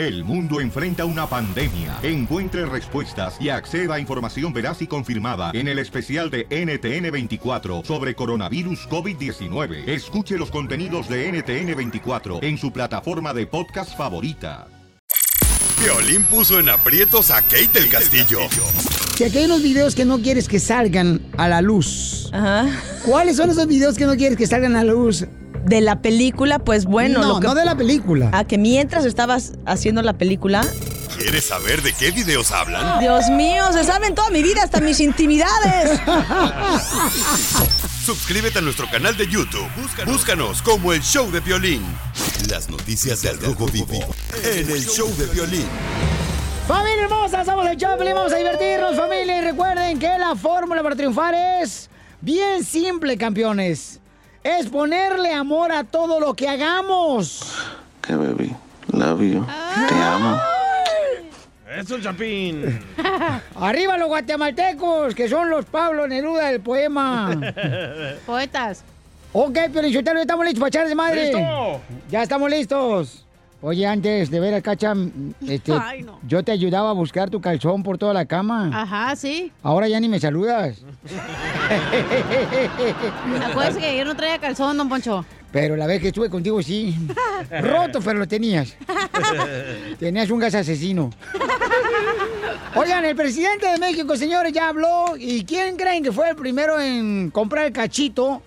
El mundo enfrenta una pandemia. Encuentre respuestas y acceda a información veraz y confirmada en el especial de NTN24 sobre coronavirus COVID-19. Escuche los contenidos de NTN24 en su plataforma de podcast favorita. Violín puso en aprietos a Kate del Castillo. Si aquí hay unos videos que no quieres que salgan a la luz. ¿Cuáles son esos videos que no quieres que salgan a la luz? De la película, pues bueno. No, lo que- no de la película. A que mientras estabas haciendo la película. ¿Quieres saber de qué videos hablan? Dios mío, se saben toda mi vida, hasta mis intimidades. Suscríbete a nuestro canal de YouTube. Búscanos, como el Show de Violín. Las noticias del Rojo Vivo en el Show de Violín. Familia hermosa, somos el Choplin, vamos a divertirnos, familia. Y recuerden que la fórmula para triunfar es bien simple, campeones. Es ponerle amor a todo lo que hagamos. Que baby, love you, te amo. Eso, Chapín. Arriba los guatemaltecos, que son los Pablo Neruda del poema. Poetas. Ok, pero ya estamos listos para echar de madre. ¡Listo! Ya estamos listos. Oye, antes de ver a Cacha, este, Ay, no. yo te ayudaba a buscar tu calzón por toda la cama. Ajá, sí. Ahora ya ni me saludas. Acuérdese que yo no traía calzón, don Poncho. Pero la vez que estuve contigo, sí. Roto, pero lo tenías. Tenías un gas asesino. Oigan, el presidente de México, señores, ya habló. ¿Y quién creen que fue el primero en comprar el cachito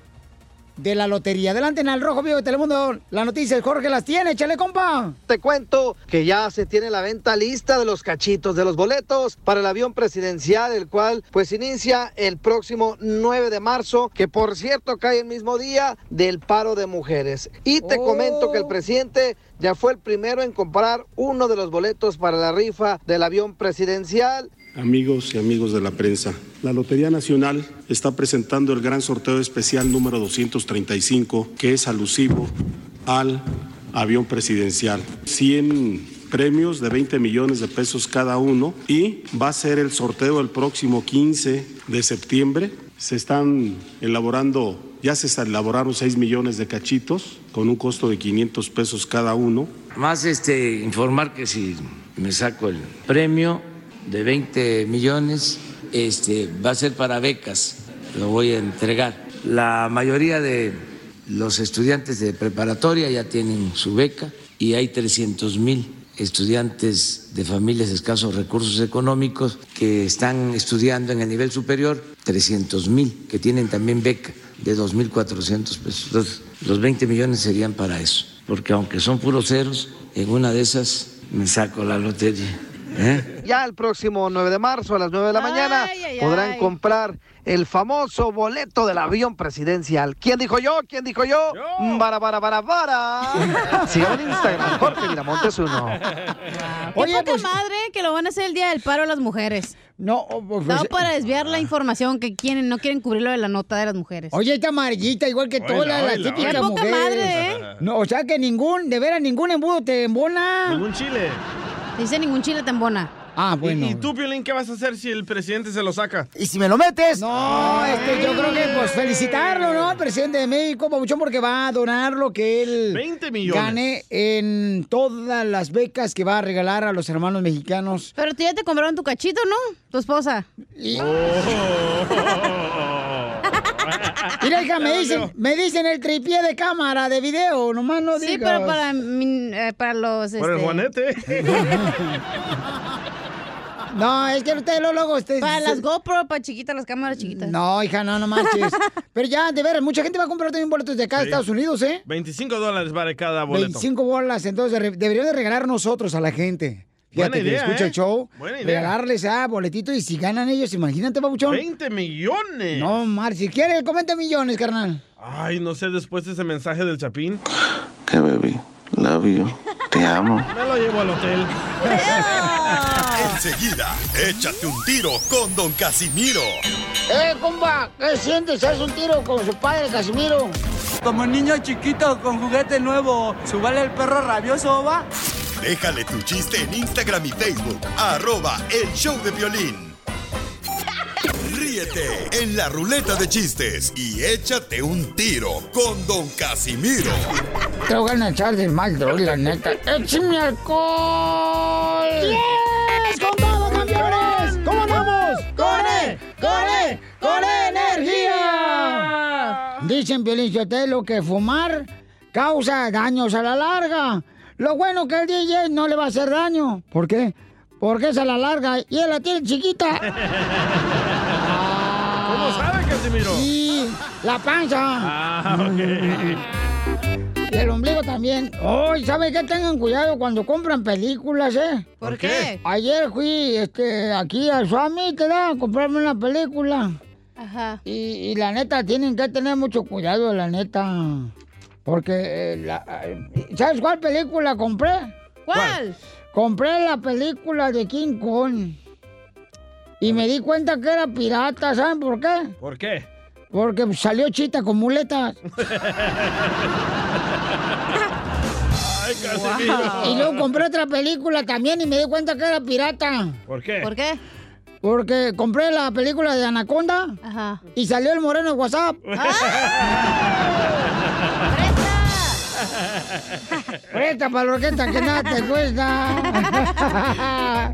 de la lotería? Adelante en el Rojo Vivo de Telemundo. La noticia, Jorge las tiene. Échale, compa. Te cuento que ya se tiene la venta lista de los cachitos de los boletos para el avión presidencial, el cual pues inicia el próximo 9 de marzo, que por cierto cae el mismo día del paro de mujeres. Y te comento que el presidente ya fue el primero en comprar uno de los boletos para la rifa del avión presidencial. Amigos y amigos de la prensa, la Lotería Nacional está presentando el gran sorteo especial número 235, que es alusivo al avión presidencial. 100 premios de 20 millones de pesos cada uno y va a ser el sorteo el próximo 15 de septiembre. Se están elaborando, ya se elaboraron 6 millones de cachitos con un costo de 500 pesos cada uno. Más este, informar que si me saco el premio de 20 millones, este, va a ser para becas, lo voy a entregar. La mayoría de los estudiantes de preparatoria ya tienen su beca y hay 300 mil estudiantes de familias de escasos recursos económicos que están estudiando en el nivel superior, 300 mil que tienen también beca de 2.400 pesos. Entonces, los 20 millones serían para eso, porque aunque son puros ceros, en una de esas me saco la lotería. ¿Eh? Ya el próximo 9 de marzo a las 9 de la mañana podrán comprar el famoso boleto del avión presidencial. ¿Quién dijo yo? ¿Quién dijo yo? Para, para, para, para. Síganme en Instagram, Jorge Miramontes uno. Oye, poca madre que lo van a hacer el día del paro a las mujeres. No, pues, No para desviar la información que quieren, no quieren cubrirlo de la nota de las mujeres. Oye, está amarillita, igual que todas las típicas. Qué mujeres. madre, ¿eh? No, o sea que ningún, de veras, ningún embudo te embona. Ningún chile. Dice ningún chile te embona. Ah, ¿Y, y tú, Piolín, qué vas a hacer si el presidente se lo saca? ¿Y si me lo metes? No, este, yo creo que pues felicitarlo, ¿no? Al presidente de México, Pabuchón, porque va a donar lo que él 20 millones. gane en todas las becas que va a regalar a los hermanos mexicanos. Pero tú ya te compraron tu cachito, ¿no? Tu esposa. Mira, hija, me dicen, me dicen el tripié de cámara de video, nomás no Sí, digas. pero para, mi- eh, para los... Por el este, Juanete. No, es que ustedes luego, luego... Ustedes, Para las GoPro, para chiquitas, las cámaras chiquitas. No, hija, no, no manches. Pero ya, de veras, mucha gente va a comprar también boletos de acá de Sí. Estados Unidos, ¿eh? 25 dólares vale cada boleto. 25 bolas, entonces deberíamos de regalar nosotros a la gente. Buena Fíjate que idea, escucha ¿eh? el show, Buena idea. regalarles a boletitos y si ganan ellos, imagínate, babuchón. 20 millones. No, Mar, si quieres, comenta millones, carnal. Ay, no sé, después de ese mensaje del Chapín, Que baby, love you, te amo. me lo llevo al hotel. Enseguida, échate un tiro con Don Casimiro. ¡Eh, compa! ¿Qué sientes? ¿Haz un tiro con su padre, Casimiro? Como niño chiquito con juguete nuevo, ¿subale el perro rabioso, va? Déjale tu chiste en Instagram y Facebook, arroba el show de violín. Ríete en la ruleta de chistes y échate un tiro con Don Casimiro. Te voy a echar de mal, droga, la neta. ¡Échame alcohol! ¡Yes! ¡Con todo, campeones! ¿Cómo andamos? ¡Corre! ¡Corre! ¡Corre energía! Dicen, Piolín que fumar causa daños a la larga. Lo bueno que el DJ no le va a hacer daño. ¿Por qué? Porque es a la larga y él la tiene chiquita. ¿Cómo sabe, Casimiro? Sí, la panza. Ah, ok. Y el ombligo también. Ay, ¿sabe qué? Tengan cuidado cuando compran películas, ¿eh? ¿Por qué? Ayer fui este, aquí al Swami, te da a comprarme una película. Ajá. Y, y la neta, tienen que tener mucho cuidado, la neta. Porque, eh, la- eh, ¿sabes cuál película compré? ¿Cuál? Compré la película de King Kong. Y me di cuenta que era pirata, ¿saben por qué? ¿Por qué? Porque salió chita con muletas. Ay, Casimiro. Y luego compré otra película también y me di cuenta que era pirata. ¿Por qué? ¿Por qué? Porque compré la película de Anaconda Ajá. y salió el moreno de WhatsApp. Presta para la orquesta que nada te cuesta.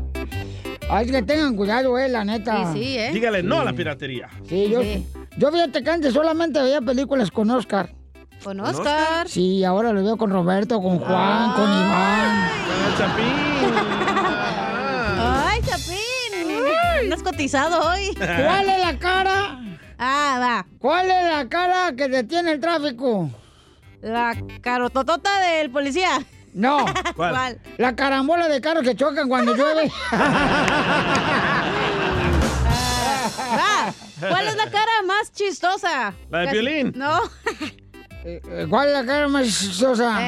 Ay, que tengan cuidado, eh, la neta. Sí, sí, ¿eh? Dígale no a la piratería. Sí, yo, Sí. yo fíjate que antes solamente veía películas con Oscar. Con Oscar. Sí, ahora lo veo con Roberto, con Juan, con Iván. Con el Chapín. Ay, Chapín. No has cotizado hoy. ¿Cuál es la cara? Ah, va. ¿Cuál es la cara que detiene el tráfico? La carototota del policía. No, ¿Cuál? ¿Cuál? la carambola de carros que chocan cuando llueve. Va. ¿Cuál es la cara más chistosa? La de Casi- Piolín. No. Eh, eh, ¿Cuál es la cara más chistosa?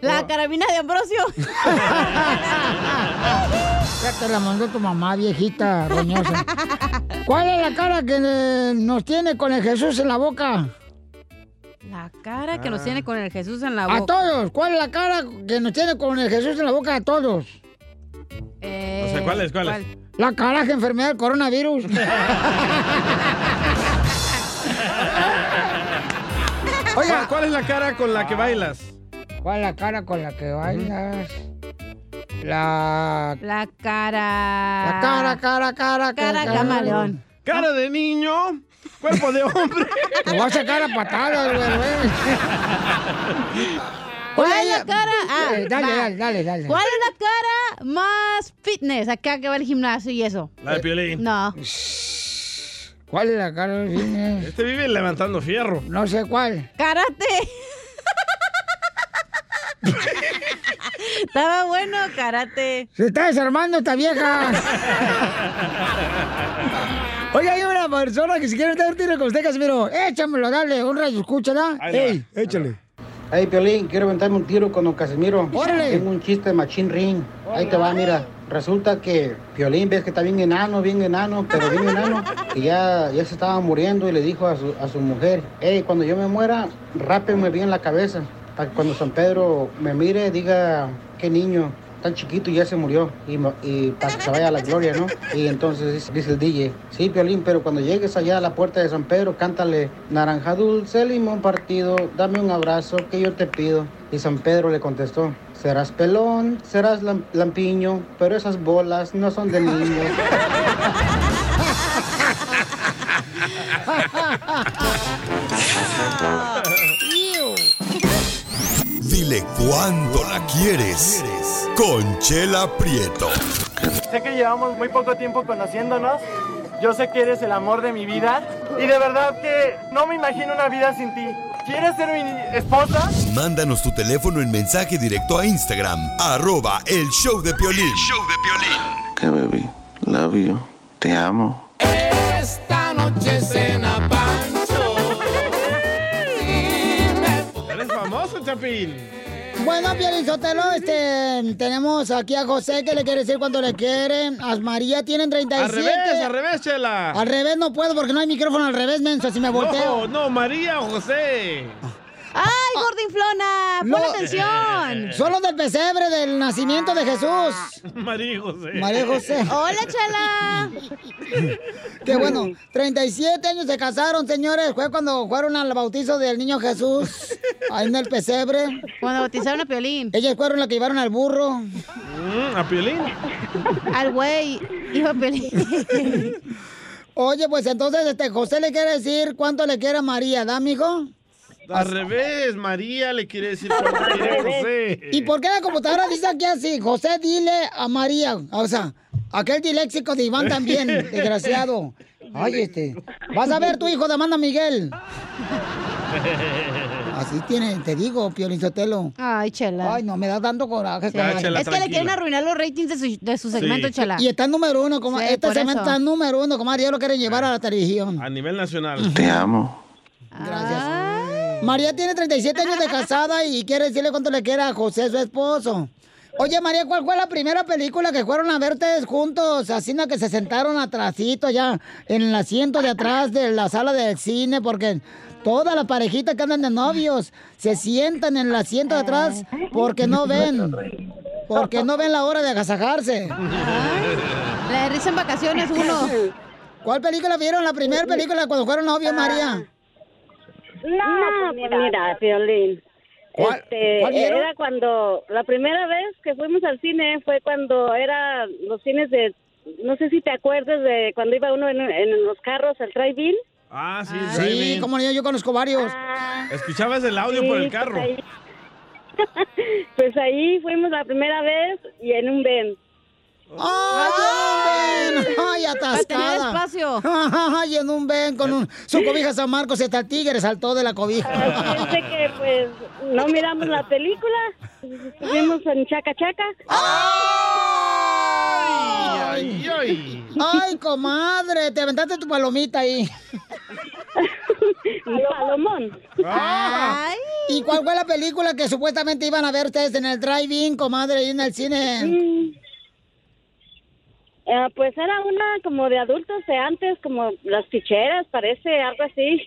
La carabina de Ambrosio. Ya te la mandó tu mamá, viejita, roñosa. ¿Cuál es la cara que eh, nos tiene con el Jesús en la boca? La cara que nos tiene con el Jesús en la boca. A todos. ¿Cuál es la cara que nos tiene con el Jesús en la boca a todos? Eh, No sé, ¿cuál es? ¿Cuál es? La caraja enfermedad del coronavirus. Oiga, ¿cuál es la cara con la que bailas? ¿Cuál es la cara con la que bailas? La... La cara. La cara, cara, cara, Cara camaleón. Cara de niño, cuerpo de hombre. Te voy a sacar a patadas, güey, güey. ¿Cuál es la cara? Ah, eh, dale, dale, dale, dale. ¿Cuál es la cara más fitness? Acá que va al gimnasio y eso. La de Piolín. No. ¿Cuál es la cara? Este vive levantando fierro. No sé cuál. Karate. Estaba bueno, karate. Se está desarmando esta vieja. Persona que si quiere dar un tiro con usted, Casimiro. Échamelo, dale, un rayo, escúchala. Ey, échale. Hey, Piolín, quiero aventarme un tiro con don Casimiro. Órale. Tengo un chiste de Machín Ring. Ahí te va, mira. Resulta que Piolín ves que está bien enano, bien enano, pero bien enano, que ya, ya se estaba muriendo y le dijo a su, a su mujer, hey, cuando yo me muera, rápenme bien la cabeza, para que cuando San Pedro me mire diga, qué niño, tan chiquito y ya se murió, y, para que se vaya a la gloria, ¿no? Y entonces dice, el DJ, sí, Piolín, pero cuando llegues allá a la puerta de San Pedro, cántale, naranja dulce, limón partido, dame un abrazo que yo te pido. Y San Pedro le contestó, serás pelón, serás lam- lampiño, pero esas bolas no son de niños. Dile cuándo la quieres. Conchela Prieto. Sé que llevamos muy poco tiempo conociéndonos. Yo sé que eres el amor de mi vida. Y de verdad que no me imagino una vida sin ti. ¿Quieres ser mi esposa? Mándanos tu teléfono en mensaje directo a Instagram. Arroba el show de Piolín. Que baby, love you, te amo. Esta noche cena Pancho. Eres famoso, Chapín. Bueno, Pielizotelo, este, tenemos aquí a José que le quiere decir cuánto le quiere. A María tienen 37. Al revés, al revés, Chela. Al revés no puedo porque no hay micrófono al revés, menso, si me volteo. No, no, María o José. ¡Ay, gordinflona! ¡Pon atención! Son los del pesebre del nacimiento de Jesús. María José. María José. ¡Hola, chala! Qué bueno. 37 años se casaron, señores. Fue cuando fueron al bautizo del niño Jesús. Ahí en el pesebre. Cuando bautizaron a Piolín. Ellas fueron las que llevaron al burro. Mm, ¿A Piolín? Al güey. Hijo de Piolín. Oye, pues entonces este José le quiere decir cuánto le quiere a María, ¿da, mijo? Al revés, María le quiere decir José. ¿Y por qué la computadora dice aquí así? José, dile a María. O sea, aquel diléxico de Iván también, desgraciado. Ay, este. Vas a ver tu hijo de Amanda Miguel. Así tiene, te digo, Sotelo. Ay, chela. Ay, no, me da tanto coraje. Chela, es que le quieren arruinar los ratings de su, de su segmento, chela. Y está número uno, como Sí, este segmento eso. está número uno, comadre. Ya lo quieren llevar a la televisión. A nivel nacional. Te amo. Gracias. María tiene 37 años de casada y quiere decirle cuánto le quiere a José, su esposo. Oye, María, ¿cuál fue la primera película que fueron a ver ustedes juntos? Así no que se sentaron atrásito allá en el asiento de atrás de la sala del cine, porque todas las parejitas que andan de novios se sientan en el asiento de atrás porque no ven. Porque no ven la hora de agasajarse. La de risa en vacaciones, uno. ¿Cuál película vieron? La primera película cuando fueron novios, María. No, pues mira, Violín. ¿Cuál- Este, cuál era cuando, la primera vez que fuimos al cine fue cuando era los cines de, no sé si te acuerdas de cuando iba uno en, en los carros al drive-in. Ah, sí, Sí, driving. como yo, yo conozco varios. Escuchabas el audio Sí, por el pues carro. ahí- Pues ahí fuimos la primera vez y en un Ben. ¡Ay, en un ven! ¡Ay, atascada! espacio. ¡Ay, en un ven con un, su cobija San Marcos! Hasta el tigre saltó de la cobija. Pensé que pues no miramos la película, estuvimos en Chaca Chaca. ¡Ay, ay! ¡Ay, comadre! Te aventaste tu palomita ahí. Palomón. Ay. ¿Y cuál fue la película que supuestamente iban a ver ustedes en el drive-in, comadre, ahí en el cine? Eh, pues era una como de adultos de antes, como las ficheras, parece, algo así.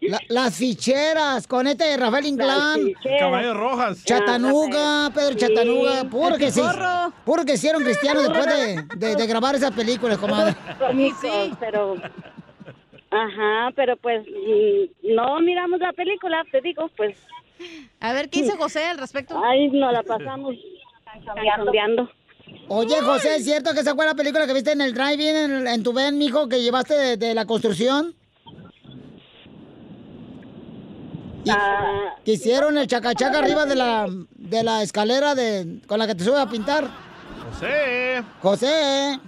La- las ficheras, con este Rafael Inclán. Caballos rojas. Chatanuga, Pedro Sí. Chatanuga, puro que sí. Piporro. Puro que hicieron cristianos después de, de- de grabar esas películas, comadre. Cómicos, pero... Ajá, pero pues mm, no miramos la película, te digo, pues... A ver, ¿qué dice José al respecto? Ay, nos la pasamos cambiando. Oye, José, ¿es cierto que esa fue la película que viste en el drive-in, en, en tu ven, mijo, que llevaste de, de la construcción? Y- que hicieron el chacachaca arriba de la, de la escalera de, con la que te subes a pintar. José. José,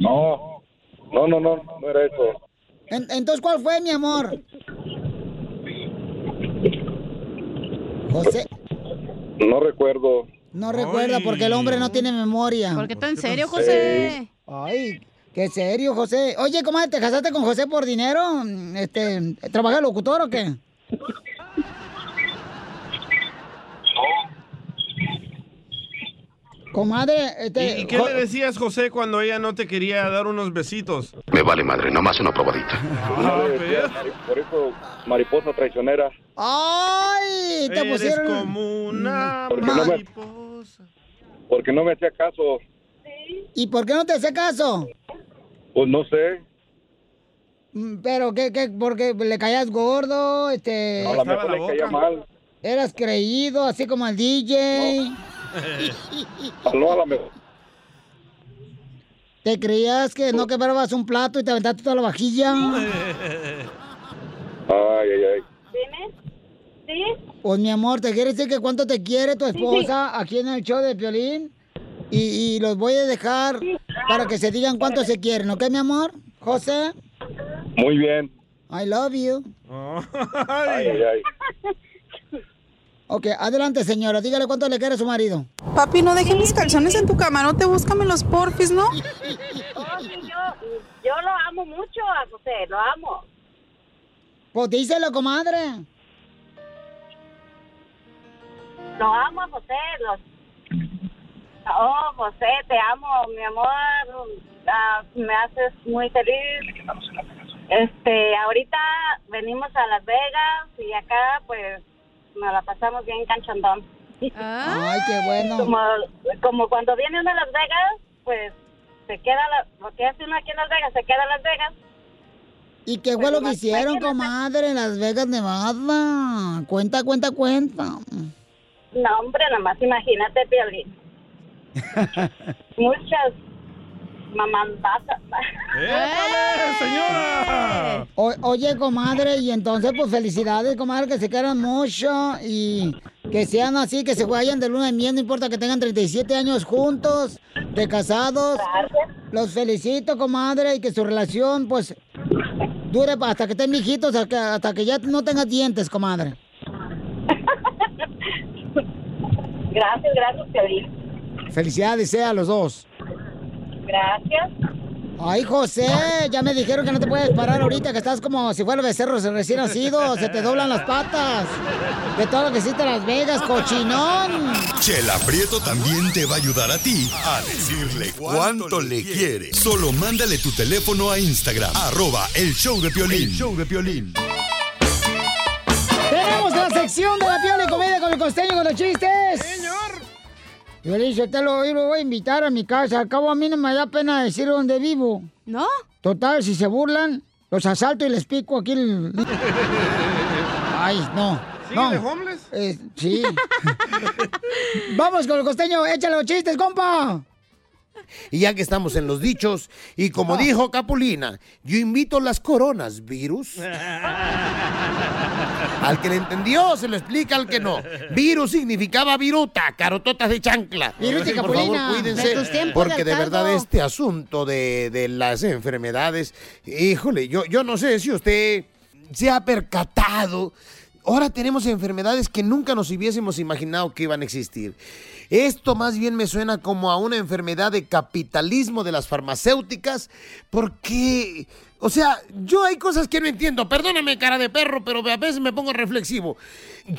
No, no, no, no, no era eso. en- entonces, ¿cuál fue, mi amor? José, No recuerdo. No recuerda porque el hombre no tiene memoria. ¿Por qué tan serio, José? Ay, qué serio, José. Oye, comadre, ¿te casaste con José por dinero? Este, ¿trabaja de locutor o qué? Comadre, este... ¿Y qué le decías, José, cuando ella no te quería dar unos besitos? Me vale madre, nomás una probadita. Ah, mari- por eso, mariposa traicionera. ¡Ay! Te Eres pusieron... como una Porque no me, mariposa. porque no me hacía caso. ¿Y por qué no te hace caso? Pues no sé. Mm, Pero, ¿qué, qué? Porque le caías gordo, este... A lo mejor le caía mal. Eras creído, así como el DJ. No, a lo mejor. ¿Te creías que no quebrabas un plato y te aventaste toda la vajilla? Ay, ay, ay. ¿Sí? Pues mi amor, ¿te quiere decir que cuánto te quiere tu esposa aquí en el show de Piolín? Y, y los voy a dejar para que se digan cuánto se quieren, ¿ok, mi amor? José, Muy bien. I love you. Ay, ay, ay. Ok, adelante, señora, dígale cuánto le quiere a su marido. Papi, no dejes mis calzones en tu camarote, búscame los porfis, ¿no? Oh, sí, yo, yo lo amo mucho a José, lo amo. Pues díselo, comadre. Lo amo a José. Lo... Oh, José, te amo, mi amor. Ah, me haces muy feliz. Este, ahorita venimos a Las Vegas y acá, pues, nos la pasamos bien canchandón. Ay, qué bueno. Como, como cuando viene uno a Las Vegas, pues se queda, la, lo que hace uno aquí en Las Vegas, se queda en Las Vegas. ¿Y qué fue lo que hicieron, comadre, en Las Vegas, Nevada? Cuenta, cuenta, cuenta. No, hombre, nomás imagínate, Piolín. Muchas mamandatas. señora! O- oye, comadre, y entonces, pues felicidades, comadre, que se quieran mucho y que sean así, que se vayan de luna de miel, no importa que tengan 37 años juntos, de casados. Los felicito, comadre, y que su relación, pues, dure hasta que estén viejitos, hasta que, hasta que ya no tengas dientes, comadre. Gracias, gracias, Piolín. Felicidades, sea a los dos. Gracias. Ay, José, ya me dijeron que no te puedes parar ahorita, que estás como si fuera becerro recién nacido, se te doblan las patas. De todo lo que hiciste en Las Vegas, cochinón. Chela Prieto también te va a ayudar a ti a decirle cuánto le quiere. Solo mándale tu teléfono a Instagram, arroba el show de Piolín. El show de Piolín. Tenemos la sección de la piola y comedia con el costeño con los chistes. Yo le dije, te lo, yo lo voy a invitar a mi casa. Al cabo, a mí no me da pena decir dónde vivo. ¿No? Total, si se burlan, los asalto y les pico aquí el... Ay, no. ¿Sigue no. de homeless? Eh, sí. Vamos con el costeño, échale los chistes, compa. Y ya que estamos en los dichos, y como dijo Capulina, yo invito las coronas, virus. Al que le entendió, se lo explica al que no. Virus significaba viruta, carototas de chancla. Virus Por favor, cuídense, porque de verdad este asunto de, de las enfermedades, híjole, yo, yo no sé si usted se ha percatado. Ahora tenemos enfermedades que nunca nos hubiésemos imaginado que iban a existir. Esto más bien me suena como a una enfermedad de capitalismo de las farmacéuticas, porque, o sea, yo hay cosas que no entiendo. Perdóname, cara de perro, pero a veces me pongo reflexivo.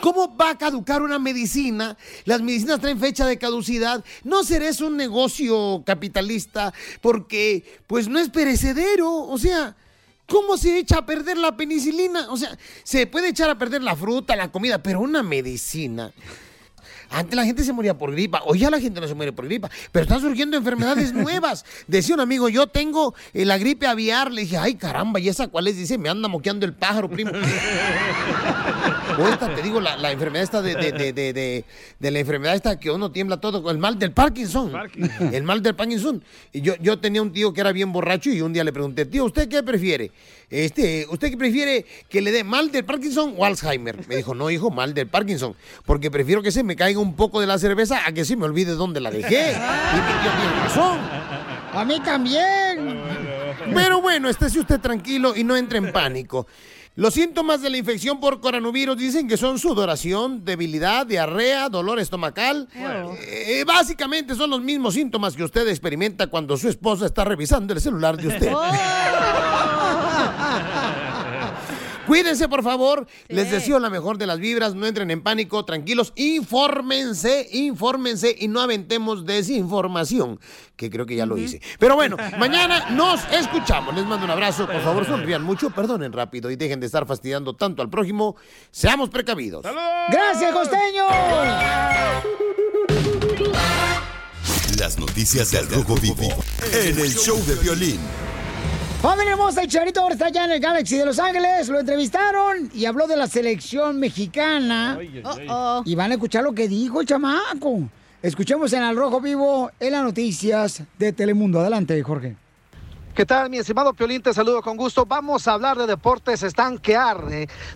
¿Cómo va a caducar una medicina? Las medicinas traen fecha de caducidad. ¿No será eso un negocio capitalista? Porque, pues, no es perecedero. O sea, ¿Cómo se echa a perder la penicilina? O sea, se puede echar a perder la fruta, la comida, pero una medicina. Antes la gente se moría por gripa, hoy ya la gente no se muere por gripa, pero están surgiendo enfermedades nuevas. Decía un amigo, yo tengo eh, la gripe aviar. Le dije, ay caramba, ¿y esa cuál es? Dice, me anda moqueando el pájaro, primo. Ahorita te digo, la, la enfermedad esta de, de, de, de, de- de la enfermedad esta que uno tiembla todo, el mal del Parkinson. El mal del Parkinson. Y yo, yo tenía un tío que era bien borracho y un día le pregunté, tío, ¿usted qué prefiere? Este, ¿Usted qué prefiere que le dé mal del Parkinson o Alzheimer? Me dijo, no, hijo, mal del Parkinson, porque prefiero que se me caiga un poco de la cerveza a que se me olvide dónde la dejé. Y mi tío tiene razón. A mí también. Pero bueno, estése usted tranquilo y no entre en pánico. Los síntomas de la infección por coronavirus dicen que son sudoración, debilidad, diarrea, dolor estomacal. Eh, básicamente son los mismos síntomas que usted experimenta cuando su esposa está revisando el celular de usted. Cuídense, por favor. Les deseo la mejor de las vibras. No entren en pánico, tranquilos. Infórmense, infórmense y no aventemos desinformación, que creo que ya lo hice. Pero bueno, mañana nos escuchamos. Les mando un abrazo. Por favor, sonrían mucho, perdonen rápido y dejen de estar fastidiando tanto al prójimo. Seamos precavidos. ¡Gracias, costeño! Las noticias del Rojo Vivo en el show de violín. Familia hermosa, el Charito ahora está allá en el Galaxy de Los Ángeles. Lo entrevistaron y habló de la selección mexicana. Oh, Y van a escuchar lo que dijo el chamaco. Escuchemos en Al Rojo Vivo en las noticias de Telemundo. Adelante, Jorge. ¿Qué tal, mi estimado Piolín? Te saludo con gusto. Vamos a hablar de deportes estanquear.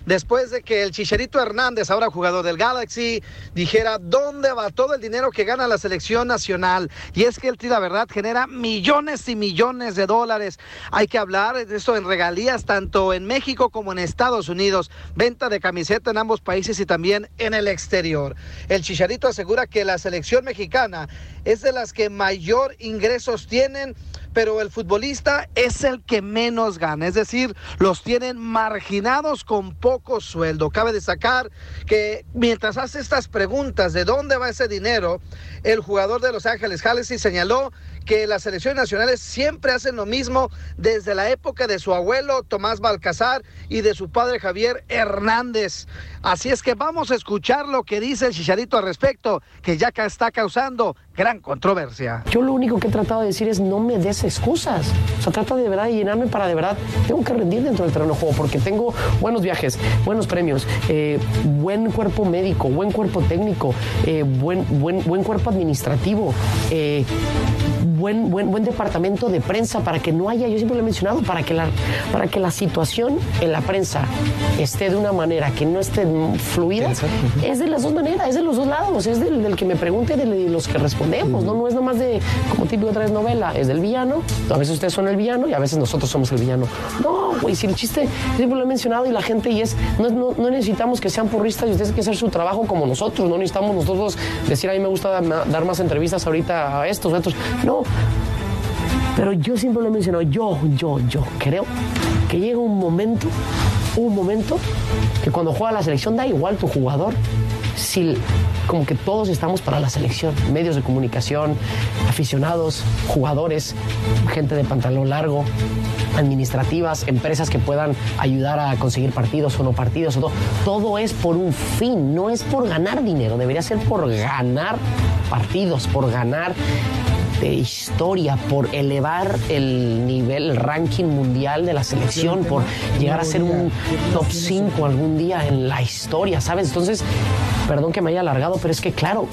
Después de que el Chicharito Hernández, ahora jugador del Galaxy, dijera dónde va todo el dinero que gana la selección nacional. Y es que el Tri, la verdad, genera millones y millones de dólares. Hay que hablar de esto en regalías, tanto en México como en Estados Unidos. Venta de camiseta en ambos países y también en el exterior. El Chicharito asegura que la selección mexicana es de las que mayor ingresos tienen pero el futbolista es el que menos gana, es decir, los tienen marginados con poco sueldo. Cabe destacar que mientras hace estas preguntas de dónde va ese dinero, el jugador de Los Ángeles Galaxy señaló que las selecciones nacionales siempre hacen lo mismo desde la época de su abuelo Tomás Balcazar y de su padre Javier Hernández. Así es que vamos a escuchar lo que dice el Chicharito al respecto, que ya está causando gran controversia. Yo lo único que he tratado de decir es no me des excusas. O sea, trata de verdad de llenarme para de verdad. Tengo que rendir dentro del terreno de juego porque tengo buenos viajes, buenos premios, eh, buen cuerpo médico, buen cuerpo técnico, eh, buen, buen, buen cuerpo administrativo. eh, Buen, buen, buen departamento de prensa para que no haya, yo siempre lo he mencionado, para que, la, para que la situación en la prensa esté de una manera que no esté fluida, es de las dos maneras, es de los dos lados, es del, del que me pregunte, de los que respondemos, ¿no? No es nomás de, como típico otra vez novela, es del villano, a veces ustedes son el villano y a veces nosotros somos el villano. No, güey, si el chiste, siempre lo he mencionado y la gente y es, no, no, no necesitamos que sean porristas y ustedes que hacer su trabajo como nosotros, no necesitamos nosotros decir, a mí me gusta dar, más entrevistas ahorita a estos, a estos. No, pero yo siempre lo he mencionado, yo, yo, yo creo que llega un momento, un momento que cuando juega la selección da igual tu jugador, si como que todos estamos para la selección, medios de comunicación, aficionados, jugadores, gente de pantalón largo, administrativas, empresas que puedan ayudar a conseguir partidos o no partidos, o todo. todo es por un fin, no es por ganar dinero, debería ser por ganar partidos, por ganar de historia, por elevar el nivel, el ranking mundial de la selección, por llegar a ser un top 5 algún día en la historia, ¿sabes? Entonces, perdón que me haya alargado, pero es que claro,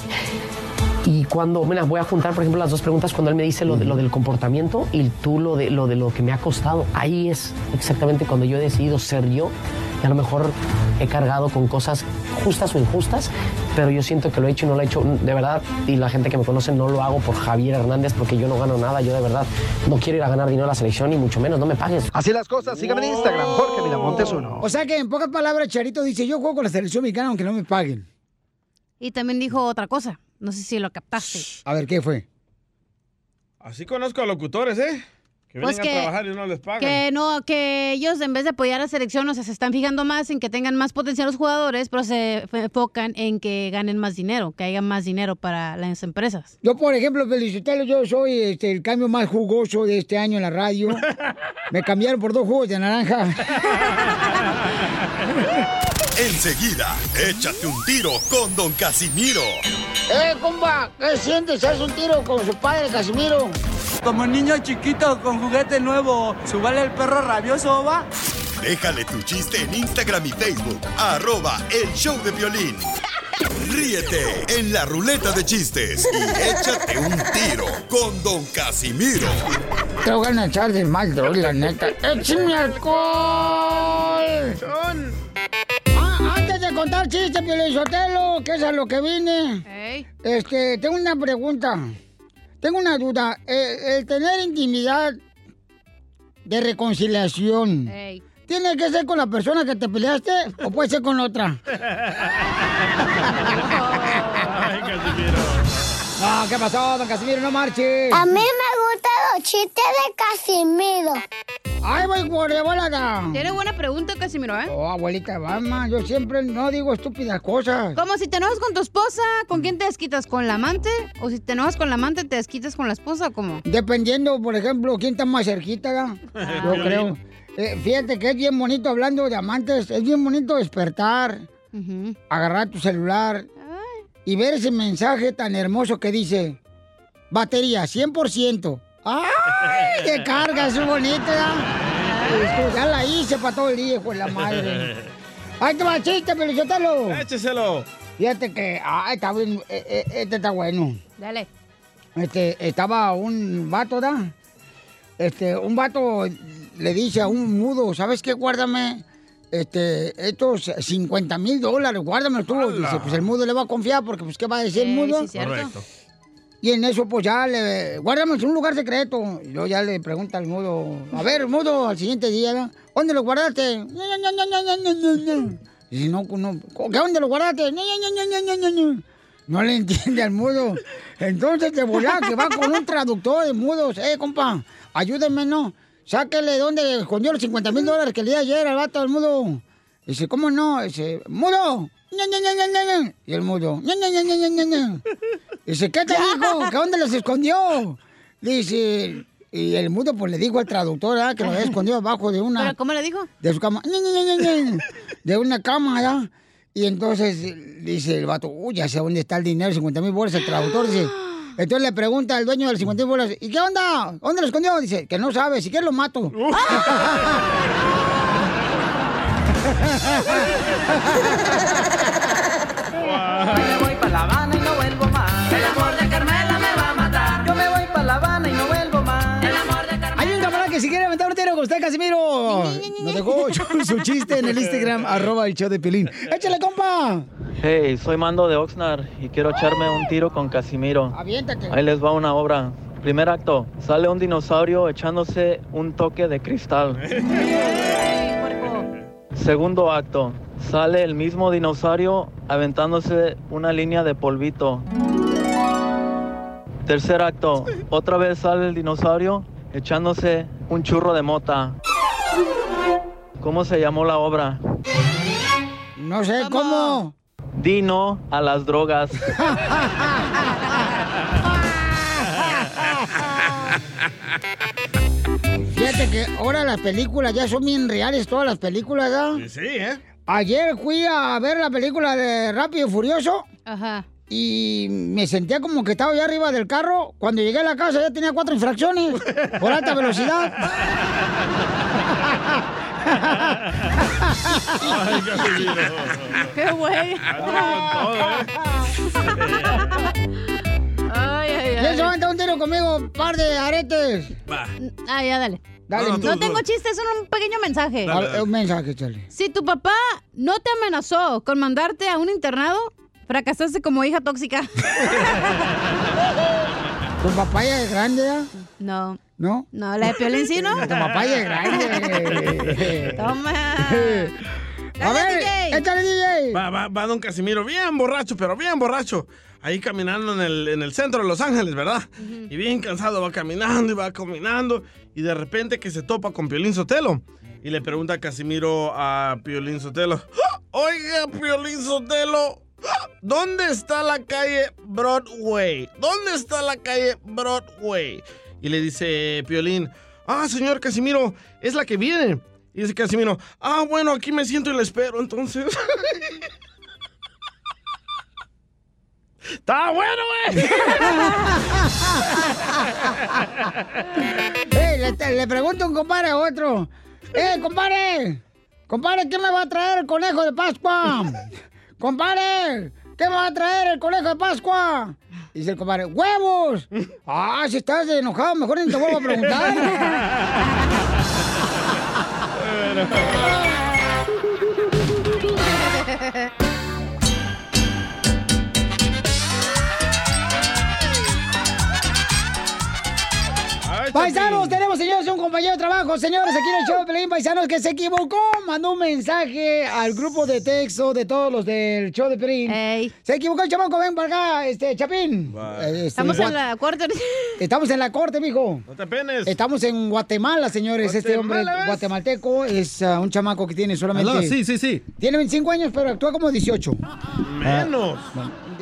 y cuando, mira, voy a juntar, por ejemplo, las dos preguntas cuando él me dice lo, de, lo del comportamiento y tú lo de, lo de lo que me ha costado. Ahí es exactamente cuando yo he decidido ser yo. Y a lo mejor he cargado con cosas justas o injustas, pero yo siento que lo he hecho y no lo he hecho de verdad. Y la gente que me conoce no lo hago por Javier Hernández porque yo no gano nada. Yo de verdad no quiero ir a ganar dinero a la selección y mucho menos, no me pagues. Así las cosas, síganme en Instagram, Jorge Miramontes uno. O sea que en pocas palabras, Charito dice, yo juego con la selección mexicana aunque no me paguen. Y también dijo otra cosa. No sé si lo captaste. A ver, ¿qué fue? Así conozco a locutores, ¿eh? Que Pues vienen que- a trabajar y no les pagan. Que no, que ellos en vez de apoyar a la selección, o sea, se están fijando más en que tengan más potencial los jugadores, pero se enfocan en que ganen más dinero, que haya más dinero para las empresas. Yo, por ejemplo, Felicitelo, yo soy este, el cambio más jugoso de este año en la radio. Me cambiaron por dos jugos de naranja. Enseguida, échate un tiro con Don Casimiro. ¡Eh, compa! ¿Qué sientes? ¿Haz un tiro con su padre, Casimiro? Como niño chiquito con juguete nuevo, ¿subale el perro rabioso, va? Déjale tu chiste en Instagram y Facebook, arroba el show de violín. Ríete en la ruleta de chistes y échate un tiro con Don Casimiro. Te voy a echar de mal, droga, la neta. ¡Échame alcohol! Ah, antes de contar chistes, Pielizotelo, que es a lo que vine. Este, tengo una pregunta. Tengo una duda. Eh, el tener intimidad de reconciliación. ¿Tiene que ser con la persona que te peleaste o puede ser con otra? Ay, Casimiro. No, ¿qué pasó, don Casimiro? No marches. A mí me gustan los chistes de Casimiro. ¡Ay, voy por de volada! Tiene buena pregunta, Casimiro, ¿eh? Oh, abuelita, vamos, yo siempre no digo estúpidas cosas. Como si te enojas con tu esposa, ¿con quién te desquitas? ¿Con la amante? ¿O si te enojas con la amante, te desquitas con la esposa o cómo? Dependiendo, por ejemplo, quién está más cerquita, ¿verdad? yo Violín. creo. Eh, fíjate que es bien bonito hablando de amantes, es bien bonito despertar, agarrar tu celular y ver ese mensaje tan hermoso que dice, batería 100%. ¡Ay, de carga! Es bonito, ¿verdad? Esto Ya la hice para todo el día, con la madre. ¡Ay, te va el chiste, Pelichotelo! Écheselo. Fíjate que, ay, está bien, eh, eh, este está bueno. Dale. Este, estaba un vato, ¿da? Este, un vato le dice a un mudo, ¿sabes qué? Guárdame, este, estos 50 mil dólares, guárdame tú. Dice, pues el mudo le va a confiar porque, pues, ¿qué va a decir el mudo? sí. Correcto. Y en eso, pues, ya le, guárdame en un lugar secreto. Y luego ya le pregunta al mudo, a ver, mudo, al siguiente día, ¿no? ¿dónde lo guardaste? "Ña, ña, ña, ña, ña, ña, ña, ña". Dice, no, no, ¿qué, dónde lo guardaste? No le entiende al mudo. Entonces, de volar, que va con un traductor de mudos. Eh, compa, ayúdenme, ¿no? Sáquele dónde escondió los 50 mil dólares que le di ayer al vato del mudo. Dice, ¿cómo no? Dice, mudo. Y el mudo. Dice, ¿qué te dijo? ¿Que dónde los escondió? Dice, y el mundo pues le dijo al traductor ¿verdad? que lo había escondido abajo de una... ¿Pero cómo le dijo? de su cama, de una cama, ¿ya? Y entonces dice el vato, uy, ya sé dónde está el dinero, 50 mil bolas. El traductor dice, entonces le pregunta al dueño del 50 mil bolas, ¿y qué onda? ¿Dónde lo escondió? Dice, que no sabe, si quieres lo mato. Me si quiere aventar un tiro con usted, Casimiro. Nos dejó su chiste en el Instagram, arroba el show de Pilín. ¡Échale, compa! Hey, soy Mando de Oxnard y quiero echarme un tiro con Casimiro. Aviéntate. Ahí les va una obra. Primer acto, sale un dinosaurio echándose un toque de cristal. Segundo acto, sale el mismo dinosaurio aventándose una línea de polvito. Tercer acto, otra vez sale el dinosaurio echándose un churro de mota. ¿Cómo se llamó la obra? No sé, ¿cómo? Dino a las drogas. Fíjate que ahora las películas ya son bien reales, todas las películas, ¿ya? Sí, ¿eh? Ayer fui a ver la película de Rápido y Furioso. Ajá. Y me sentía como que estaba ya arriba del carro. Cuando llegué a la casa ya tenía cuatro infracciones por alta velocidad. Ay. ¡Qué güey! Ay, ay, ¿Quién ay. se va un tiro conmigo? Par de aretes. Ah, ya, dale. Dale, no, tú, tú. tengo chistes, es un pequeño mensaje. Un mensaje, chale. Si tu papá no te amenazó con mandarte a un internado, fracasaste como hija tóxica. ¿Tu papá ya es grande ya? No. ¿No? No, la de Piolín sí, ¿no? Tu papá ya es grande. Toma. A ver, échale, DJ. Va, va, va don Casimiro, bien borracho, pero bien borracho. Ahí caminando en el, en el centro de Los Ángeles, ¿verdad? Y bien cansado, va caminando y va caminando. Y de repente que se topa con Piolín Sotelo. Y le pregunta a Casimiro a Piolín Sotelo. "¡Ah! Oiga, Piolín Sotelo. ¿Dónde está la calle Broadway? ¿Dónde está la calle Broadway? Y le dice Piolín, ah, señor Casimiro, es la que viene. Y dice Casimiro, ah, bueno, aquí me siento y le espero, entonces. ¡Está bueno, güey! Eh, le, le pregunto a un compadre a otro. ¡Eh, compadre! Compadre, ¿qué me va a traer el conejo de Pascua? compadre, ¿qué va a traer el conejo de Pascua? Dice el compadre, ¡huevos! Ah, si estás enojado, mejor ni te vuelvo a preguntar. Paisanos, tenemos, señores, un compañero de trabajo, señores, aquí en el show de Pelín Paisanos, que se equivocó, mandó un mensaje al grupo de texto de todos los del show de Pelín. Se equivocó el chamaco, ven para acá, este, Chapín. Este, Estamos en la corte. Estamos en la corte, mijo. No te penes. Estamos en Guatemala, señores. Este hombre guatemalteco es ah, un chamaco que tiene solamente... Aló, sí, sí, sí. Tiene 25 años, pero actúa como 18. Menos.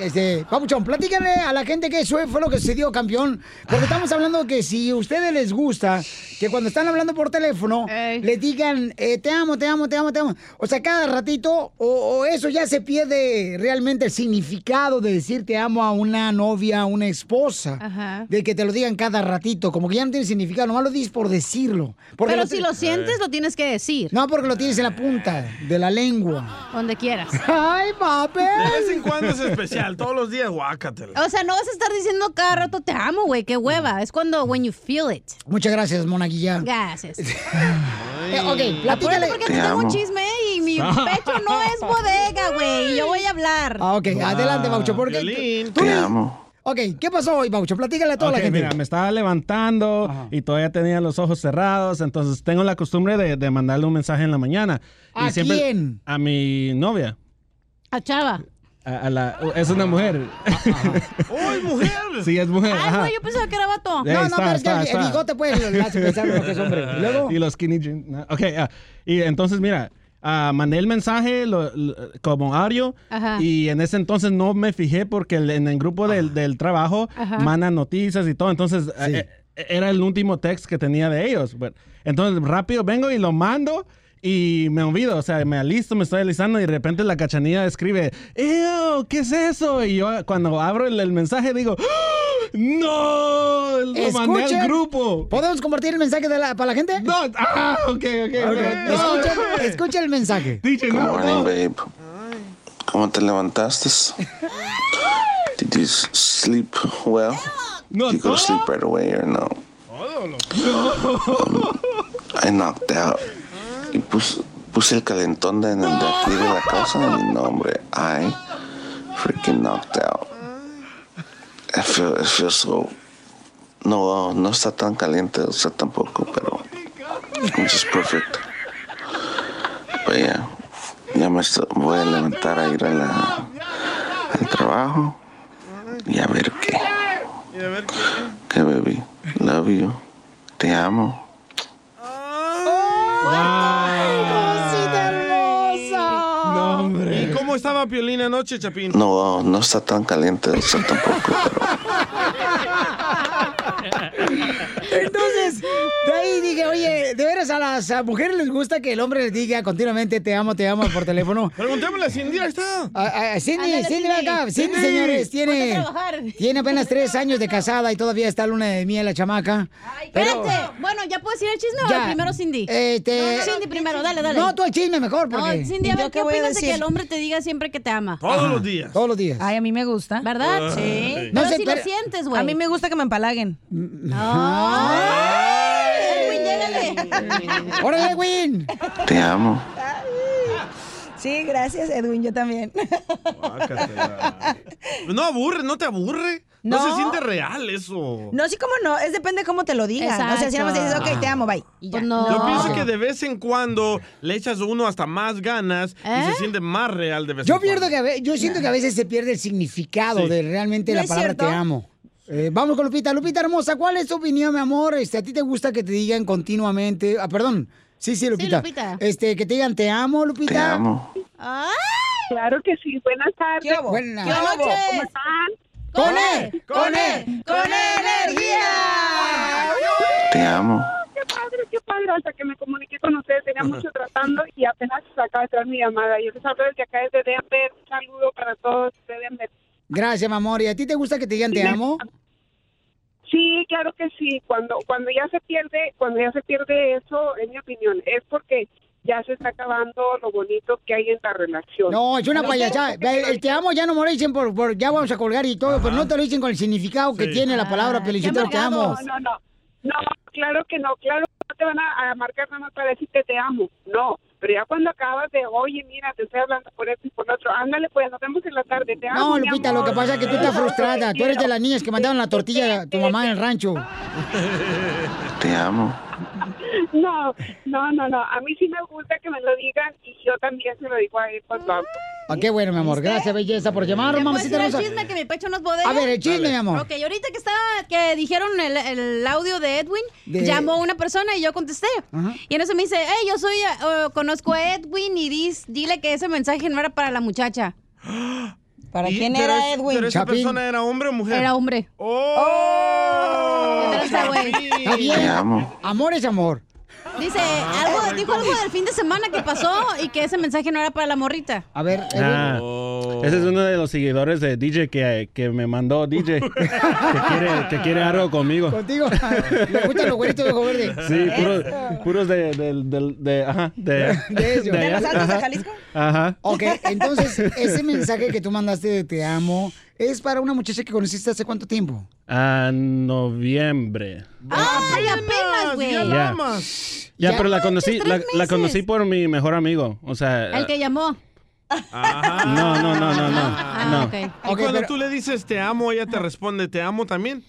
Este, Papuchón, platícale a la gente que eso fue lo que sucedió, campeón. Porque estamos hablando que si a ustedes les gusta que cuando están hablando por teléfono, le digan, eh, te amo, te amo, te amo, te amo. O sea, cada ratito, o, o eso ya se pierde realmente el significado de decir te amo a una novia, a una esposa. Ajá. De que te lo digan cada ratito, como que ya no tiene significado, nomás lo dices por decirlo. Porque Pero lo si lo sientes, lo tienes que decir. No, porque lo tienes en la punta de la lengua. Donde quieras. ¡Ay, papi! De vez en cuando es especial, todos los días, guácatela. O sea, no vas a estar diciendo cada rato te amo, güey. Qué hueva. Es cuando when you feel it. Muchas gracias, monaguilla. Gracias. Eh, ok, platícale. porque te tengo un chisme y mi pecho no es bodega, güey. y Yo voy a hablar. Ah, ok, adelante, Baucho, porque... tú- tú le- Ok, ¿qué pasó hoy, Baucho? Platícale a toda Ok, la gente. mira, me estaba levantando y todavía tenía los ojos cerrados, entonces tengo la costumbre de, de mandarle un mensaje en la mañana. ¿A y siempre, quién? A mi novia. A Chava. A, a la, es una mujer. ¡Uy, mujer! Sí, es mujer. Ay, güey, yo pensaba que era vato. Eh, está, está, el está. bigote, pues, hace pensar lo que es hombre. Y luego... Y los skinny jeans. ¿no? Ok, ah, y entonces, mira, ah, mandé el mensaje lo- lo- como audio Ajá. y en ese entonces no me fijé porque el- en el grupo del, del trabajo Ajá. mandan noticias y todo. Entonces, eh, eh, era el último text que tenía de ellos. Entonces rápido vengo y lo mando y me olvido, o sea, me alisto, me estoy alistando y de repente la cachanilla escribe, ¡Ew! ¿Qué es eso? Y yo cuando abro el, el mensaje digo, ¡Ah! ¡No! Lo mandé al grupo. ¿Podemos compartir el mensaje de la, para la gente? No, ah, ok, ok, ok. Escucha, escucha el mensaje. Good morning, babe. ¿Cómo te levantaste? Did you sleep well? Did you go to sleep right away or no? Um, I knocked out. Y puse, puse el calentón de, de aquí de la casa y mi nombre. I freaking knocked out. Feel, it feels so... No, no está tan caliente, o sea, tampoco, pero... I'm just perfect. Yeah, ya me estoy- voy a levantar a ir a la, al trabajo y a ver qué. ¿Qué, baby? Love you. Te amo. No, hombre. ¿Y cómo estaba Piolín anoche, Chapín? No, no está tan caliente, o sea, tampoco, pero... Entonces, de ahí dije, oye, de veras a las a mujeres les gusta que el hombre les diga continuamente te amo, te amo por teléfono. Preguntémosle a Cindy, ahí está. A, a- Cindy, Ándale, Cindy, ven acá. Cindy. Cindy, Cindy. señores, tiene, trabajar. tiene apenas tres años de casada y todavía está luna de miel la chamaca. Pero, Espérate. Bueno, ¿ya puedes ir al chisme Ya. o primero Cindy? Este- No, Cindy primero, dale, dale. No, tú el chisme mejor, porque... No, Cindy, a ver, ¿Yo ¿qué qué voy a opinas de que decir? el hombre te diga siempre que te ama? Todos los días. Todos los días. Ay, a mí me gusta. ¿Verdad? Sí. Pero No sé, si pero- lo sientes, güey. A mí me gusta que me empalaguen. Llégale. ¡Órale, Win! Te amo. Sí, gracias, Edwin, yo también. No aburre, no te aburre. No, No. se siente real eso. No, sí, como no, es depende de cómo te lo digan. O sea, si nada más dices, ok, te amo, bye. Y ya. Pues no. Yo pienso que de vez en cuando le echas uno hasta más ganas y ¿Eh? se siente más real de vez Yo en pierdo cuando. que a ve- yo siento que a veces se pierde el significado Sí. de realmente ¿No la palabra cierto? te amo. Eh, vamos con Lupita. Lupita hermosa, ¿cuál es tu opinión, mi amor? Este, ¿A ti te gusta que te digan continuamente? Ah, perdón. Sí, sí, Lupita. Lupita. Este, que te digan te amo, Lupita. Te amo. Claro que sí. Buenas tardes. ¿Qué? Buenas. ¿Qué hubo? ¿Cómo están? ¡Con él! ¡Con él! ¡Con energía! Te amo. Qué padre, qué padre. Hasta que me comuniqué con ustedes, tenía mucho tratando y apenas acaba de entrar mi llamada. Yo les hablo desde acá, desde Denver. Un saludo para todos de Denver. Gracias, mi amor. ¿Y a ti te gusta que te digan te amo? Sí, claro que sí. Cuando cuando ya se pierde, cuando ya se pierde eso, en mi opinión, es porque ya se está acabando lo bonito que hay en la relación. No, es una No, payasada. El, el te amo ya no me lo dicen por, por ya vamos a colgar y todo, pero no te lo dicen con el significado que Sí. tiene la palabra Ah, Pelichotero, qué te amo. No, no, no. No, claro que no. Claro que no te van a, a marcar nada más para decirte te amo. No. Pero ya cuando acabas de, oye, mira, te estoy hablando por esto y por lo otro, ándale, pues nos vemos en la tarde. Te amo. No, mi Lupita, lo que pasa es que tú estás frustrada. Tú eres de las niñas que mandaron la tortilla a tu mamá en el rancho. Te amo. No, no, no, no. A mí sí me gusta que me lo digan y yo también se lo digo a él cuando hablo. Ah, qué bueno, mi amor. Gracias, belleza, por llamar, ¿Ya puedes mamacita ir al hermosa. chisme que mi pecho no es bodega? A ver, el chisme, mi amor. Ok, ahorita que estaba, que dijeron el, el audio de Edwin, De- llamó una persona y yo contesté. Ajá. Y en eso me dice, hey, yo soy, eh, conozco a Edwin y dis- dile que ese mensaje no era para la muchacha. ¿Para Y- quién pero era es- Edwin? ¿Pero esa Chapín. persona era hombre o mujer? Era hombre. ¡Oh! Está bien. Te amo. Amor es amor. Dice, algo, dijo algo del fin de semana que pasó y que ese mensaje no era para la morrita. A ver, Edwin. Ah, Oh. ese es uno de los seguidores de DJ que, que me mandó DJ. que, quiere, que quiere algo conmigo. contigo. Le gustan los güeritos de ojo verde. Sí, puros, puros de, del- del- de, ajá, de, De. ¿De los altos de Jalisco? Ajá. Ok, entonces, ese mensaje que tú mandaste de te amo es para una muchacha que conociste hace cuánto tiempo. A noviembre. ¡Ay, apenas, güey! Ya Ya. Ya, Ya. pero la conocí, la conocí por mi mejor amigo. O sea, El que llamó. Ajá. no, no, no, no, no. Ah, no. ok. Y cuando pero- tú le dices te amo, ella te responde te amo también.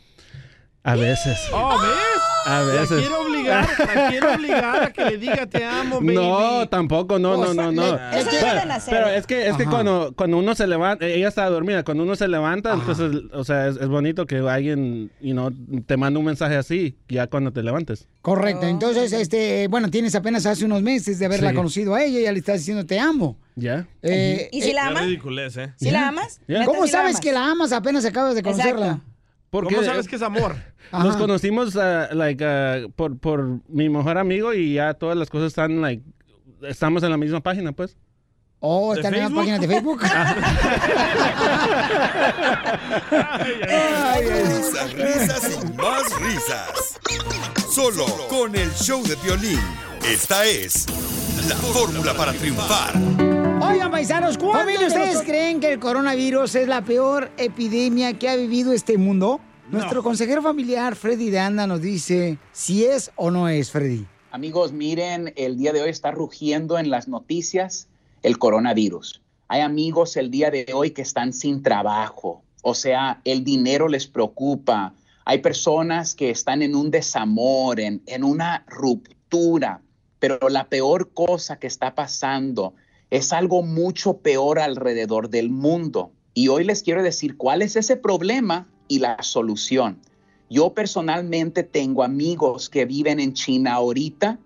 A veces. Oh, ¿ves? A La veces. quiero obligar, la quiero obligar a que le diga te amo, baby. No, tampoco, no, O no, sea, no, no. le- Eso pero, deben hacer. pero es que, es que cuando, cuando uno se levanta, ella estaba dormida, cuando uno se levanta, entonces, o sea, es, es bonito que alguien, you know, te mande un mensaje así, ya cuando te levantes. Correcto. Entonces, este, bueno, tienes apenas hace unos meses de haberla Sí. conocido a ella y ya le estás diciendo te amo. ¿Ya? Eh, ¿Y si eh, la amas? ridiculez, ¿eh? ¿Si la amas? Ya. ¿Neta ¿Cómo sí la sabes amas? que la amas? Apenas acabas de conocerla. Exacto. Porque, ¿Cómo sabes que es amor? Nos conocimos uh, like, uh, por, por mi mejor amigo y ya todas las cosas están, like, estamos en la misma página, pues. Oh, ¿De ¿están en la Facebook? página de Facebook? Risas, risas y más risas. Solo con el show de violín. Esta es la fórmula para triunfar. Oigan, paisanos, ¿cuántos de ustedes creen que el coronavirus es la peor epidemia que ha vivido este mundo? Nuestro consejero familiar, Freddy de Anda, nos dice si es o no es, Freddy. Amigos, miren, el día de hoy está rugiendo en las noticias el coronavirus. Hay amigos el día de hoy que están sin trabajo, o sea, el dinero les preocupa. Hay personas que están en un desamor, en, en una ruptura, pero la peor cosa que está pasando es algo mucho peor alrededor del mundo. Y hoy les quiero decir cuál es ese problema y la solución. Yo personalmente tengo amigos que viven en China ahorita.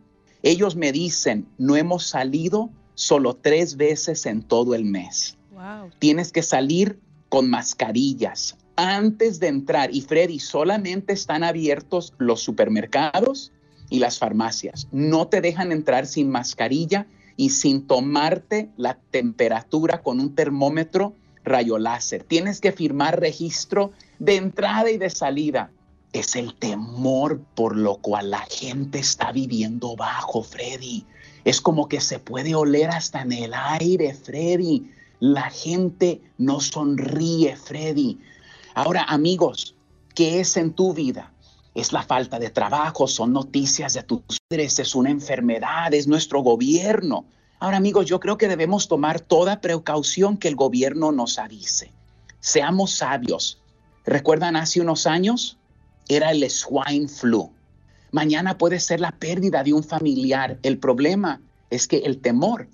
Ellos me dicen, no hemos salido solo tres veces en todo el mes. Tienes que salir con mascarillas antes de entrar. Y Freddy, solamente están abiertos los supermercados y las farmacias. No te dejan entrar sin mascarilla y sin tomarte la temperatura con un termómetro rayo láser. Tienes que firmar registro de entrada y de salida. Es el temor por lo cual la gente está viviendo bajo, Freddy. Es como que se puede oler hasta en el aire, Freddy. La gente no sonríe, Freddy. Ahora, amigos, ¿qué es en tu vida? Es la falta de trabajo, son noticias de tus padres, es una enfermedad, es nuestro gobierno. Ahora, amigos, yo creo que debemos tomar toda precaución que el gobierno nos avise. Seamos sabios. ¿Recuerdan hace unos años? Era el swine flu. Mañana puede ser la pérdida de un familiar. El problema es que el temor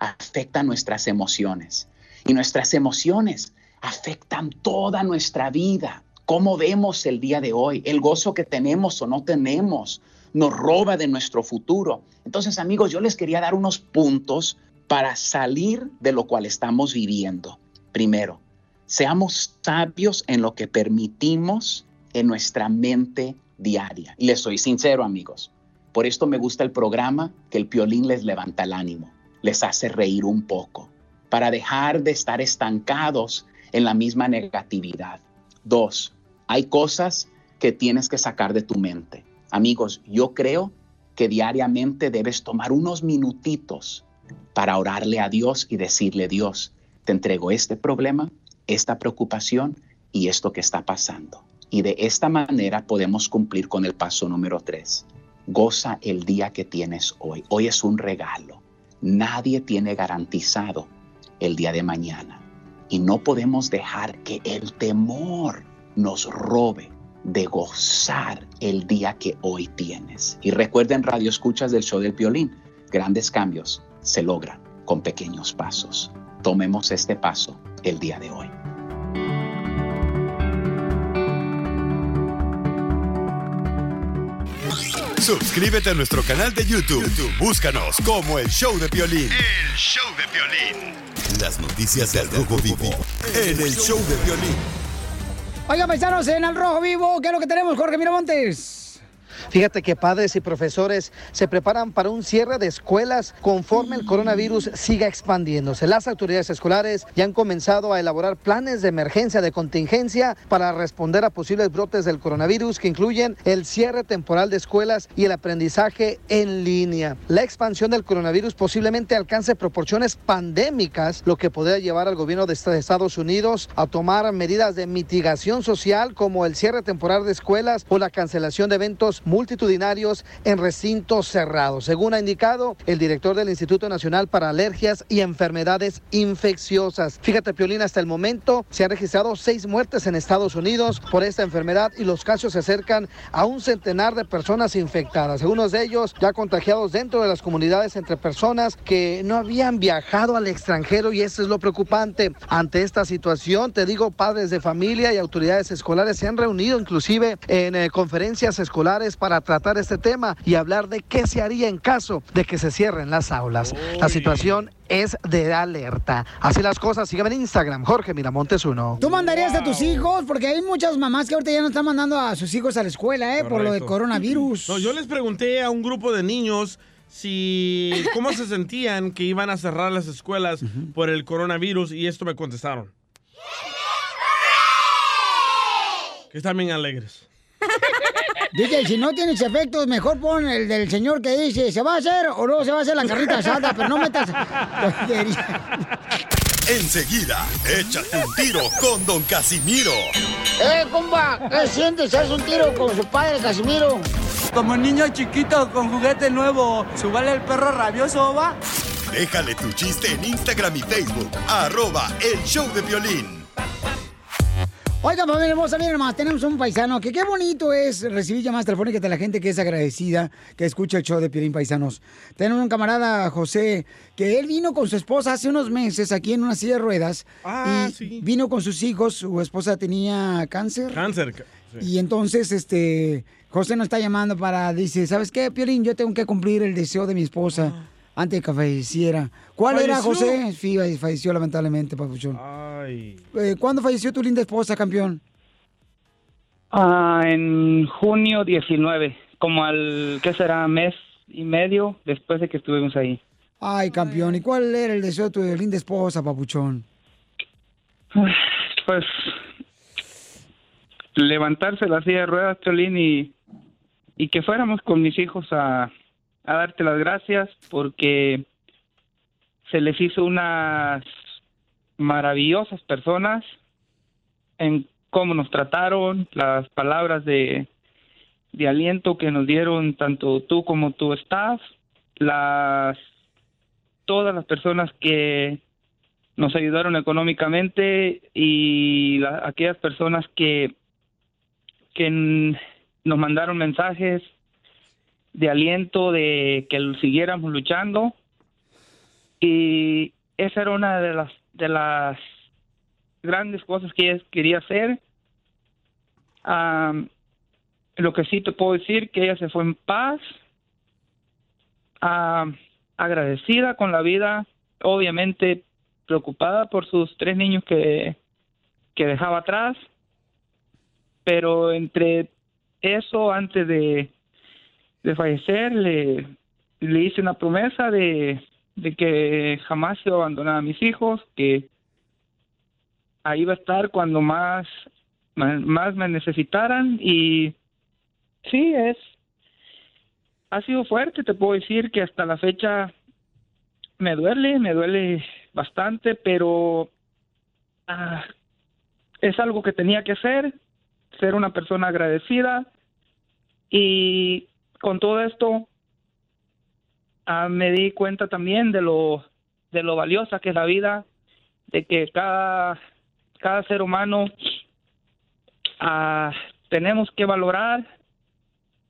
afecta nuestras emociones y nuestras emociones afectan toda nuestra vida. Cómo vemos el día de hoy, el gozo que tenemos o no tenemos, nos roba de nuestro futuro. Entonces, amigos, yo les quería dar unos puntos para salir de lo cual estamos viviendo. Primero, seamos sabios en lo que permitimos en nuestra mente diaria. Y les soy sincero, amigos. Por esto me gusta el programa que el piolín les levanta el ánimo, les hace reír un poco, para dejar de estar estancados en la misma negatividad. Dos, hay cosas que tienes que sacar de tu mente. Amigos, yo creo que diariamente debes tomar unos minutitos para orarle a Dios y decirle, Dios, te entrego este problema, esta preocupación y esto que está pasando. Y de esta manera podemos cumplir con el paso número tres. Goza el día que tienes hoy. Hoy es un regalo. Nadie tiene garantizado el día de mañana. Y no podemos dejar que el temor nos robe de gozar el día que hoy tienes. Y recuerden, Radio Escuchas del Show del Violín, grandes cambios se logran con pequeños pasos. Tomemos este paso el día de hoy. Suscríbete a nuestro canal de YouTube. YouTube, Búscanos como el show de violín. El show de violín. Las noticias del Rojo Vivo en el show de violín. Oigan, paisanos, en el Rojo Vivo, ¿qué es lo que tenemos, Jorge Miramontes? Fíjate que padres y profesores se preparan para un cierre de escuelas conforme el coronavirus siga expandiéndose. Las autoridades escolares ya han comenzado a elaborar planes de emergencia de contingencia para responder a posibles brotes del coronavirus que incluyen el cierre temporal de escuelas y el aprendizaje en línea. La expansión del coronavirus posiblemente alcance proporciones pandémicas, lo que podría llevar al gobierno de Estados Unidos a tomar medidas de mitigación social como el cierre temporal de escuelas o la cancelación de eventos multitudinarios en recintos cerrados. Según ha indicado el director del Instituto Nacional para Alergias y Enfermedades Infecciosas. Fíjate, Piolín, hasta el momento se han registrado seis muertes en Estados Unidos por esta enfermedad y los casos se acercan a un centenar de personas infectadas. Algunos de ellos ya contagiados dentro de las comunidades entre personas que no habían viajado al extranjero y eso es lo preocupante. Ante esta situación, te digo, padres de familia y autoridades escolares se han reunido inclusive en eh, conferencias escolares para tratar este tema y hablar de qué se haría en caso de que se cierren las aulas. La situación es de alerta. Así las cosas, síganme en Instagram, Jorge Miramontes uno. ¿Tú mandarías a tus hijos? Porque hay muchas mamás que ahorita ya no están mandando a sus hijos a la escuela, ¿eh? Por lo de coronavirus. No, yo les pregunté a un grupo de niños si cómo se sentían que iban a cerrar las escuelas por el coronavirus y esto me contestaron. Que están bien alegres. DJ, si no tienes efectos, mejor pon el del señor que dice, ¿se va a hacer o no se va a hacer la carrita asada? Pero no metas... Enseguida, échate un tiro con Don Casimiro. ¡Eh, compa! ¿Qué sientes? ¿Haz un tiro con su padre, Casimiro? Como niño chiquito con juguete nuevo, ¿subale el perro rabioso, va? Déjale tu chiste en Instagram y Facebook, arroba el show de violín. Oiga, familia hermosa, miren nomás, tenemos un paisano que qué bonito es recibir llamadas telefónicas de la gente que es agradecida, que escucha el show de Piolín Paisanos. Tenemos un camarada, José, que él vino con su esposa hace unos meses aquí en una silla de ruedas. Ah, y sí. vino con sus hijos, su esposa tenía cáncer. Cáncer. sí. Y entonces, este, José nos está llamando para, dice, ¿sabes qué, Piolín? Yo tengo que cumplir el deseo de mi esposa antes de que falleciera. ¿Cuál era. José? Sí, falleció lamentablemente, papuchón. Ay. Eh, ¿Cuándo falleció tu linda esposa, campeón? Ah, en junio 19, como al, ¿qué será? Mes y medio después de que estuvimos ahí. Ay, campeón. ¿Y cuál era el deseo de tu linda esposa, papuchón? Pues levantarse la silla de ruedas, Cholín, y, y que fuéramos con mis hijos a, a darte las gracias porque se les hizo unas maravillosas personas en cómo nos trataron, las palabras de, de aliento que nos dieron tanto tú como tu staff, las todas las personas que nos ayudaron económicamente y la- aquellas personas que que nos mandaron mensajes de aliento de que siguiéramos luchando. Y esa era una de las de las grandes cosas que ella quería hacer. Am, lo que sí te puedo decir que ella se fue en paz am, agradecida con la vida obviamente preocupada por sus tres niños que que dejaba atrás. Pero entre eso antes de, de fallecer le, le hice una promesa de, de que jamás iba a abandonar a mis hijos, que ahí iba a estar cuando más, ma- más me necesitaran. Y sí, es, ha sido fuerte, te puedo decir que hasta la fecha me duele, me duele bastante, pero ah, es algo que tenía que hacer, ser una persona agradecida y con todo esto ah, me di cuenta también de lo de lo valiosa que es la vida, de que cada cada ser humano ah, tenemos que valorar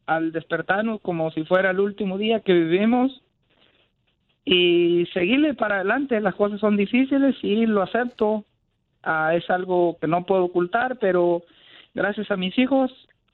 al despertarnos como si fuera el último día que vivimos y seguirle para adelante. Las cosas son difíciles y lo acepto. Ah, es algo que no puedo ocultar, pero gracias a mis hijos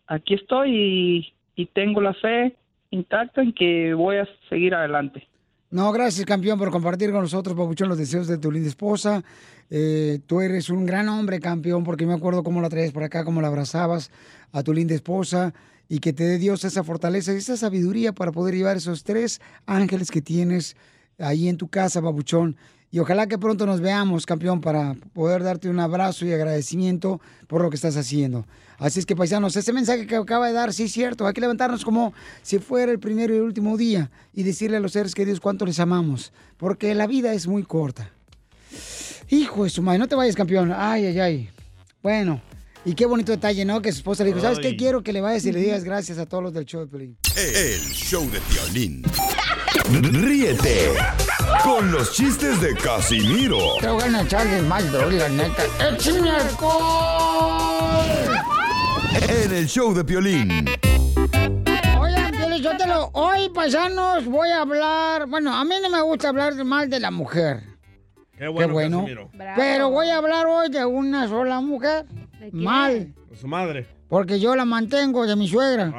aquí estoy y, y tengo la fe intacta en que voy a seguir adelante. No, gracias, campeón, por compartir con nosotros, Papuchón, los deseos de tu linda esposa. Eh, tú eres un gran hombre, campeón, porque me acuerdo cómo la traías por acá, cómo la abrazabas a tu linda esposa y que te dé Dios esa fortaleza y esa sabiduría para poder llevar esos tres ángeles que tienes ahí en tu casa, Papuchón. Y ojalá que pronto nos veamos, campeón, para poder darte un abrazo y agradecimiento por lo que estás haciendo. Así es que, paisanos, ese mensaje que acaba de dar, sí es cierto, hay que levantarnos como si fuera el primero y el último día y decirle a los seres queridos cuánto les amamos, porque la vida es muy corta. Hijo de su madre, no te vayas, campeón. Ay, ay, ay. Bueno, y qué bonito detalle, ¿no? Que su esposa le dijo, ¿sabes qué? Quiero que le vayas y le digas gracias a todos los del show de Pelín. El show de violín. Ríete con los chistes de Casimiro Te voy a echar de mal, la neta. ¡Échame alcohol! en el show de violín. Oigan, Pielichotelo, hoy, paisanos, voy a hablar... Bueno, a mí no me gusta hablar mal de la mujer. Qué bueno, Qué bueno. Casimiro. Pero voy a hablar hoy de una sola mujer. Mal. Su madre. Porque yo la mantengo de mi suegra.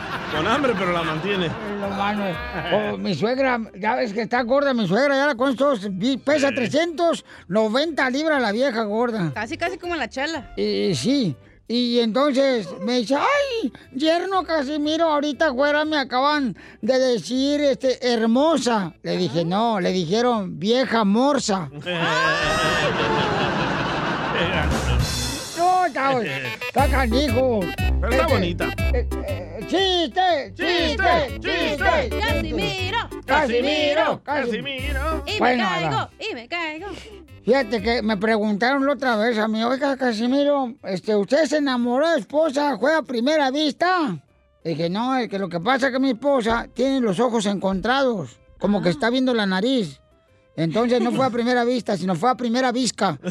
Con hambre, pero la mantiene. No, mano. Oh, mi suegra, ya ves que está gorda mi suegra, ya la con estos, vi- pesa 390 libras la vieja gorda. Casi, casi como la chela. Y sí. Y entonces me dice, ay, yerno Casimiro, ahorita afuera me acaban de decir, este, hermosa. Le dije, no, le dijeron vieja morsa. No, está, está canijo. Pero está Este, bonita. eh, eh, ¡Chiste! ¡Chiste! ¡Chiste! Casimiro. ¡Casimiro! Casimiro. Y me caigo, y me caigo. Fíjate que me preguntaron la otra vez a mí, oiga, Casimiro, este, ¿usted se enamoró de esposa? ¿Fue a primera vista? Dije, no, es que lo que pasa es que mi esposa tiene los ojos encontrados, como que está viendo la nariz. Entonces no fue a primera vista, sino fue a primera visca.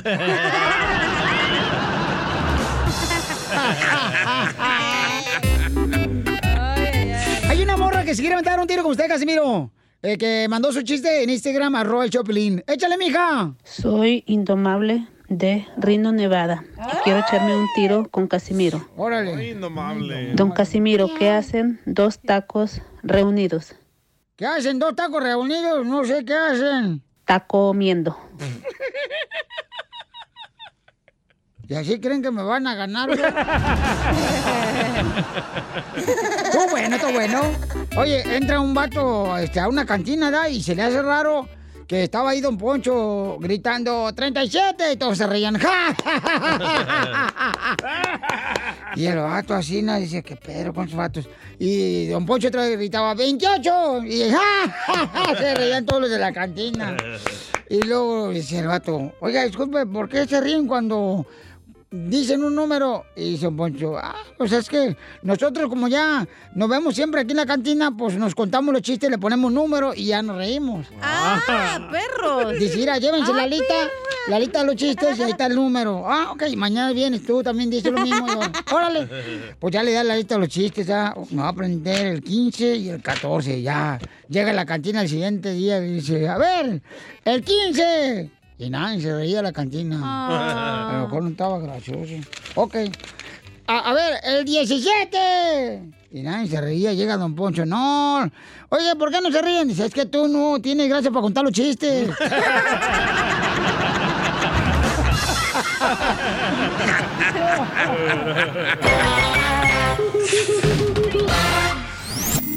que se quiere aventar un tiro con usted, Casimiro. eh, que mandó su chiste en Instagram, arroba el Choplin. ¡Échale, mija! Soy Indomable de Reno, Nevada. Y quiero echarme un tiro con Casimiro. Órale. Indomable. Don Casimiro, ¿qué hacen dos tacos reunidos? ¿Qué hacen dos tacos reunidos? No sé qué hacen. Taco comiendo. ¿Y así creen que me van a ganar? Tú bueno, tú bueno. Oye, entra un vato este, a una cantina, ¿da? Y se le hace raro que estaba ahí Don Poncho gritando 37 y todos se reían. ¡Ja! Y el vato así, ¿no? dice, ¿qué pedo con esos vatos? Y Don Poncho otra vez gritaba 28 y ¡ja! se reían todos los de la cantina. Y luego dice el vato, oiga, disculpe, ¿por qué se ríen cuando dicen un número? Y dice Don Poncho, ah, pues es que nosotros como ya nos vemos siempre aquí en la cantina, pues nos contamos los chistes, le ponemos número y ya nos reímos. ¡Ah, perros! Dice, mira, llévense la lista, la lista de los chistes y ahí está el número. Ah, ok, mañana vienes tú, también dices lo mismo. Yo, Órale. Pues ya le da la lista de los chistes, ya. Me va a aprender el 15 y el 14, ya. Llega a la cantina el siguiente día y dice, a ver, el 15. Y nadie se reía de la cantina. Ah. A lo mejor no estaba gracioso. Ok. A, a ver, el 17. Y nadie se reía, llega Don Poncho. No. Oye, ¿por qué no se ríen? Dice, es que tú no tienes gracia para contar los chistes.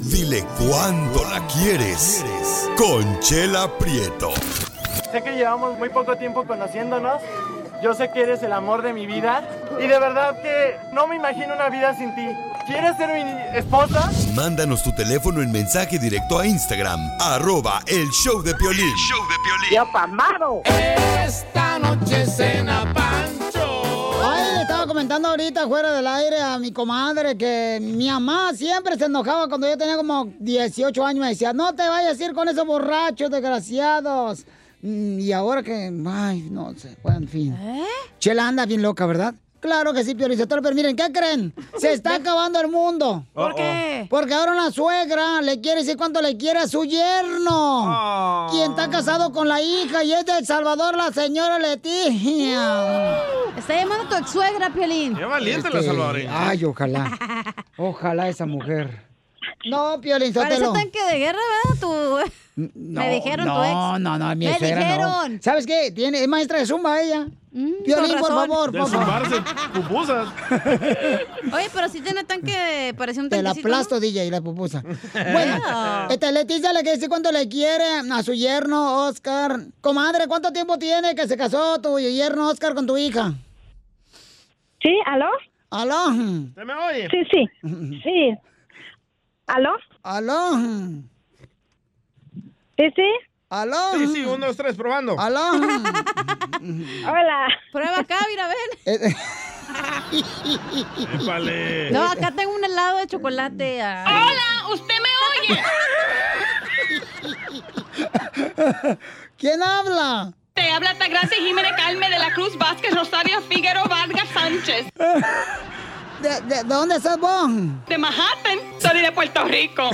Dile cuándo la quieres. Conchela Prieto. Sé que llevamos muy poco tiempo conociéndonos. Yo sé que eres el amor de mi vida. Y de verdad que no me imagino una vida sin ti. ¿Quieres ser mi esposa? Mándanos tu teléfono en mensaje directo a Instagram, arroba el show de Piolín. ¡Yo pamado! Esta noche cena Pancho. Ay, le estaba comentando ahorita fuera del aire a mi comadre que mi mamá siempre se enojaba cuando yo tenía como 18 años. Me decía, no te vayas a ir con esos borrachos desgraciados. Mm, Y ahora que, ay, no sé, bueno, en fin. Chela anda bien loca, ¿verdad? Claro que sí, Piorizator, pero miren, ¿qué creen? Se está acabando el mundo. ¿Por qué? Porque ahora una suegra le quiere decir cuánto le quiere a su yerno. Quien está casado con la hija y es de El Salvador, la señora Leticia. Está llamando a tu ex suegra, Piolín. Qué valiente la Este, salvadoreña. Ay, ojalá. Ojalá esa mujer. No, Piolín Parece Sotelo. tanque de guerra, ¿verdad? Tu... No, Me dijeron no, tu ex. No, no, mi Me suegra no. dijeron. ¿Sabes qué? Tiene, es maestra de zumba ella. Piolín, con por favor, De por favor. zumbarse pupusas. Oye, pero si tiene tanque, parece un Te la tanquecito, ¿no? aplasto, DJ, la pupusa. Bueno, este, Leticia le quiere decir cuánto le quiere a su yerno Oscar. Comadre, ¿cuánto tiempo tiene que se casó tu yerno Oscar con tu hija? Sí, ¿aló? ¿Aló? ¿Se me oye? Sí, sí. Sí. ¿Aló? ¿Aló? Sí, sí. ¿Aló? Sí, sí, un, dos, tres, probando. ¿Aló? Hola. Prueba acá, mira, ven. Épale. No, acá tengo un helado de chocolate. ay. Hola, ¿usted me oye? ¿Quién habla? Te habla Tagracia Jiménez Calme de la Cruz Vázquez Rosario Figueroa Vargas Sánchez. ¿De, de, de dónde estás vos? De Manhattan, soy de Puerto Rico.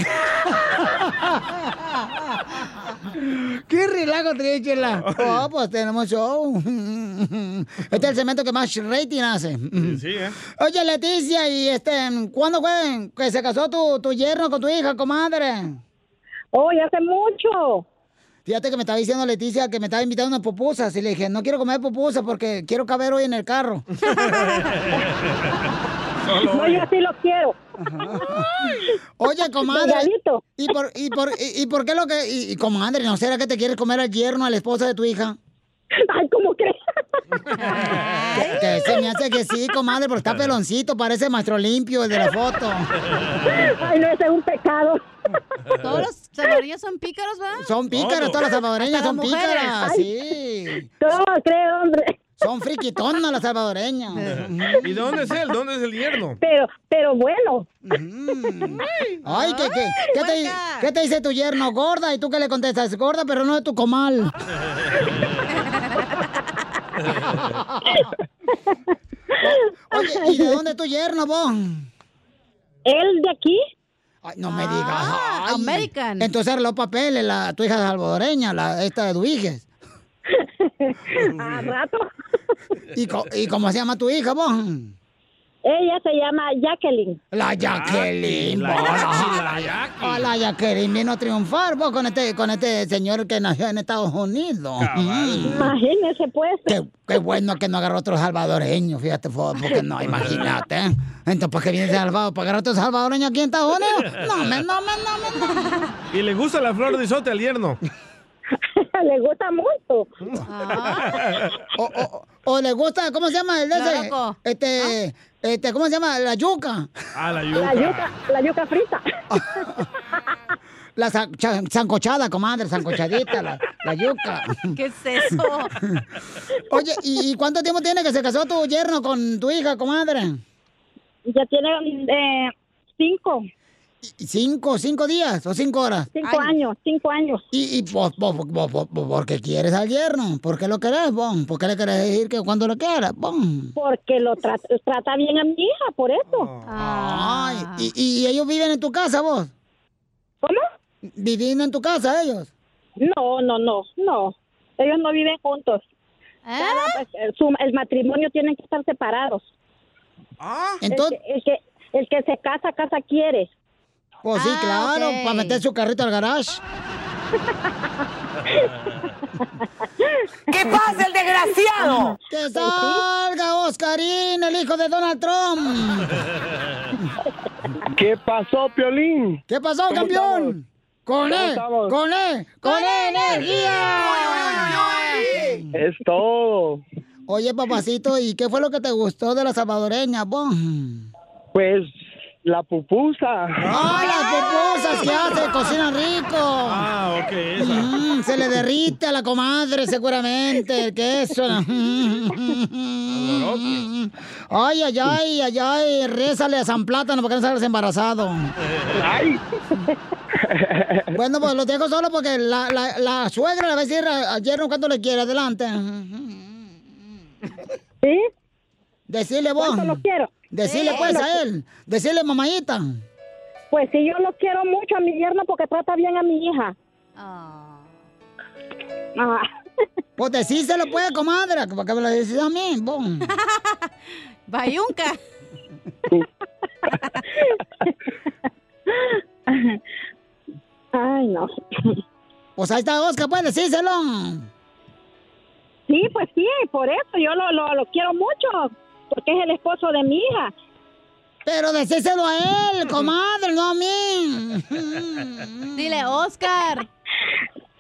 ¿Qué relajo Chela? Oh, pues tenemos show. Este es el cemento que más rating hace. Sí, ¿eh? Oye, Leticia, ¿y este, cuándo fue que se casó tu, tu yerno con tu hija, comadre? Hoy hace mucho. Fíjate que me estaba diciendo Leticia que me estaba invitando a unas pupusas y le dije, no quiero comer pupusas porque quiero caber hoy en el carro. No, yo sí lo quiero. Oye, comadre. ¿Y por, y, por, y, y por qué lo que.? Y, y, comadre, ¿no será que te quieres comer al yerno, a la esposa de tu hija? Ay, ¿cómo crees? Que, que se me hace que sí, comadre, porque está peloncito, parece maestro limpio el de la foto. Ay, no, ese es un pecado. Todos los salvadoreños son pícaros, ¿va? Son pícaros, todas las salvadoreñas son mujeres. pícaras, Ay. sí. ¿Cómo cree, hombre? Son friquitonas las salvadoreñas. ¿Y de dónde es él? ¿Dónde es el yerno? Pero, pero bueno. Ay, ¿qué, qué, qué te, qué te dice tu yerno? Gorda, y tú qué le contestas, gorda, pero no de tu comal. Oye, ¿y de dónde es tu yerno, vos? ¿Él de aquí? Ay, no me digas. Ah, ay. American. Entonces arregló papeles, la, tu hija salvadoreña, la, esta de Duiges. A rato. ¿Y, co- ¿Y cómo se llama tu hija, vos? Ella se llama Jacqueline. La Jacqueline. la Jackie. Ah, la Jacqueline vino a triunfar vos con este, con este señor que nació en Estados Unidos. Mm. Imagínese, pues. Qué, qué bueno que no agarró otro salvadoreño, fíjate, porque no, imagínate. ¿eh? Entonces, ¿por qué viene Salvador? ¿Para agarrar otro salvadoreño aquí en Estados Unidos? No, me, no, me, no, me, no. ¿Y le gusta la flor de isote al yerno? Le gusta mucho. O, o- o le gusta, ¿cómo se llama el de ese? Este, este, ¿cómo se llama? La yuca. Ah, la La yuca, la yuca frita. La sa- cha- sancochada, comadre, sancochadita, la, la yuca. ¿Qué es eso? Oye, ¿y, y cuánto tiempo tiene que se casó tu yerno con tu hija, comadre? Ya tiene eh, cinco. ¿Cinco, cinco días o cinco horas? Cinco años, cinco años. ¿Y, y vos, vos, vos, vos- vos- por qué quieres al yerno? ¿Por qué lo querés, vos? ¿Por qué le querés decir que cuando lo quieras, vos? Porque lo tra- trata bien a mi hija, por eso. Ay, ¿y, y ellos viven en tu casa, vos? ¿Cómo? ¿Viviendo en tu casa ellos? No, no, no, no. Ellos no viven juntos. Cada, pues, el, su- el matrimonio tienen que estar separados. Entonces- El que, el que, el que se casa, casa quiere. Pues sí, claro, para meter su carrito al garage. ¡Que pase el desgraciado! ¡Que salga Oscarín, el hijo de Donald Trump! ¿Qué pasó, Piolín? ¿Qué pasó, ¿Cómo campeón? ¡Con ¿Cómo él! estamos? ¡Con él! ¡Con energía! Es todo. Oye, papacito, ¿y qué fue lo que te gustó de la salvadoreña, vos? Pues la pupusa. ¡Ah, las pupusas que hace! ¡Cocinan rico! Ah, ok, esa. Mm, se le derrite a la comadre, seguramente, el queso. Ay, ay, ay, ay, ay, rézale a San Plátano porque no salgas embarazado. Ay. Bueno, pues lo dejo solo porque la, la, la suegra le va a decir a, a yerno cuánto le quiere. Adelante. ¿Sí? Decirle vos. ¿Cuánto lo quiero? Decirle pues a él. Decirle mamayita. Pues sí, yo lo quiero mucho a mi yerno porque trata bien a mi hija. Ah. Pues decíselo pues, comadre, para que me lo decís a mí, vos. Bayunca. Ay, no. Pues ahí está Oscar, pues decíselo. Sí, pues sí, por eso yo lo, lo, lo quiero mucho, porque es el esposo de mi hija. Pero decíselo a él, comadre, no a mí. Dile, Oscar.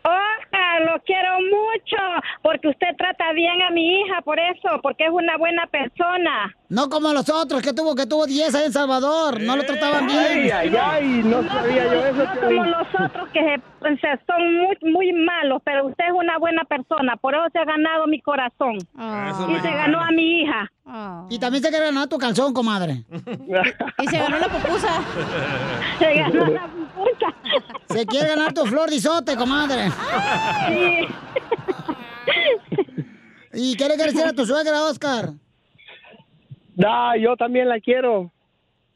Oscar, lo quiero mucho, porque usted trata bien a mi hija, por eso, porque es una buena persona. No como los otros que tuvo que tuvo 10 ahí en Salvador. No lo trataban bien. Ay, ay, ay, no sabía yo eso, No como los otros que se- o sea, son muy, muy malos, pero usted es una buena persona, por eso se ha ganado mi corazón. Eso y se ganó a mi hija. Y también se quiere ganar tu calzón, comadre. Y se ganó la pupusa. Se ganó la Se quiere ganar tu flor de isote, comadre. Sí. ¿Y qué le quieres decir a tu suegra, Oscar? Da, yo también la quiero.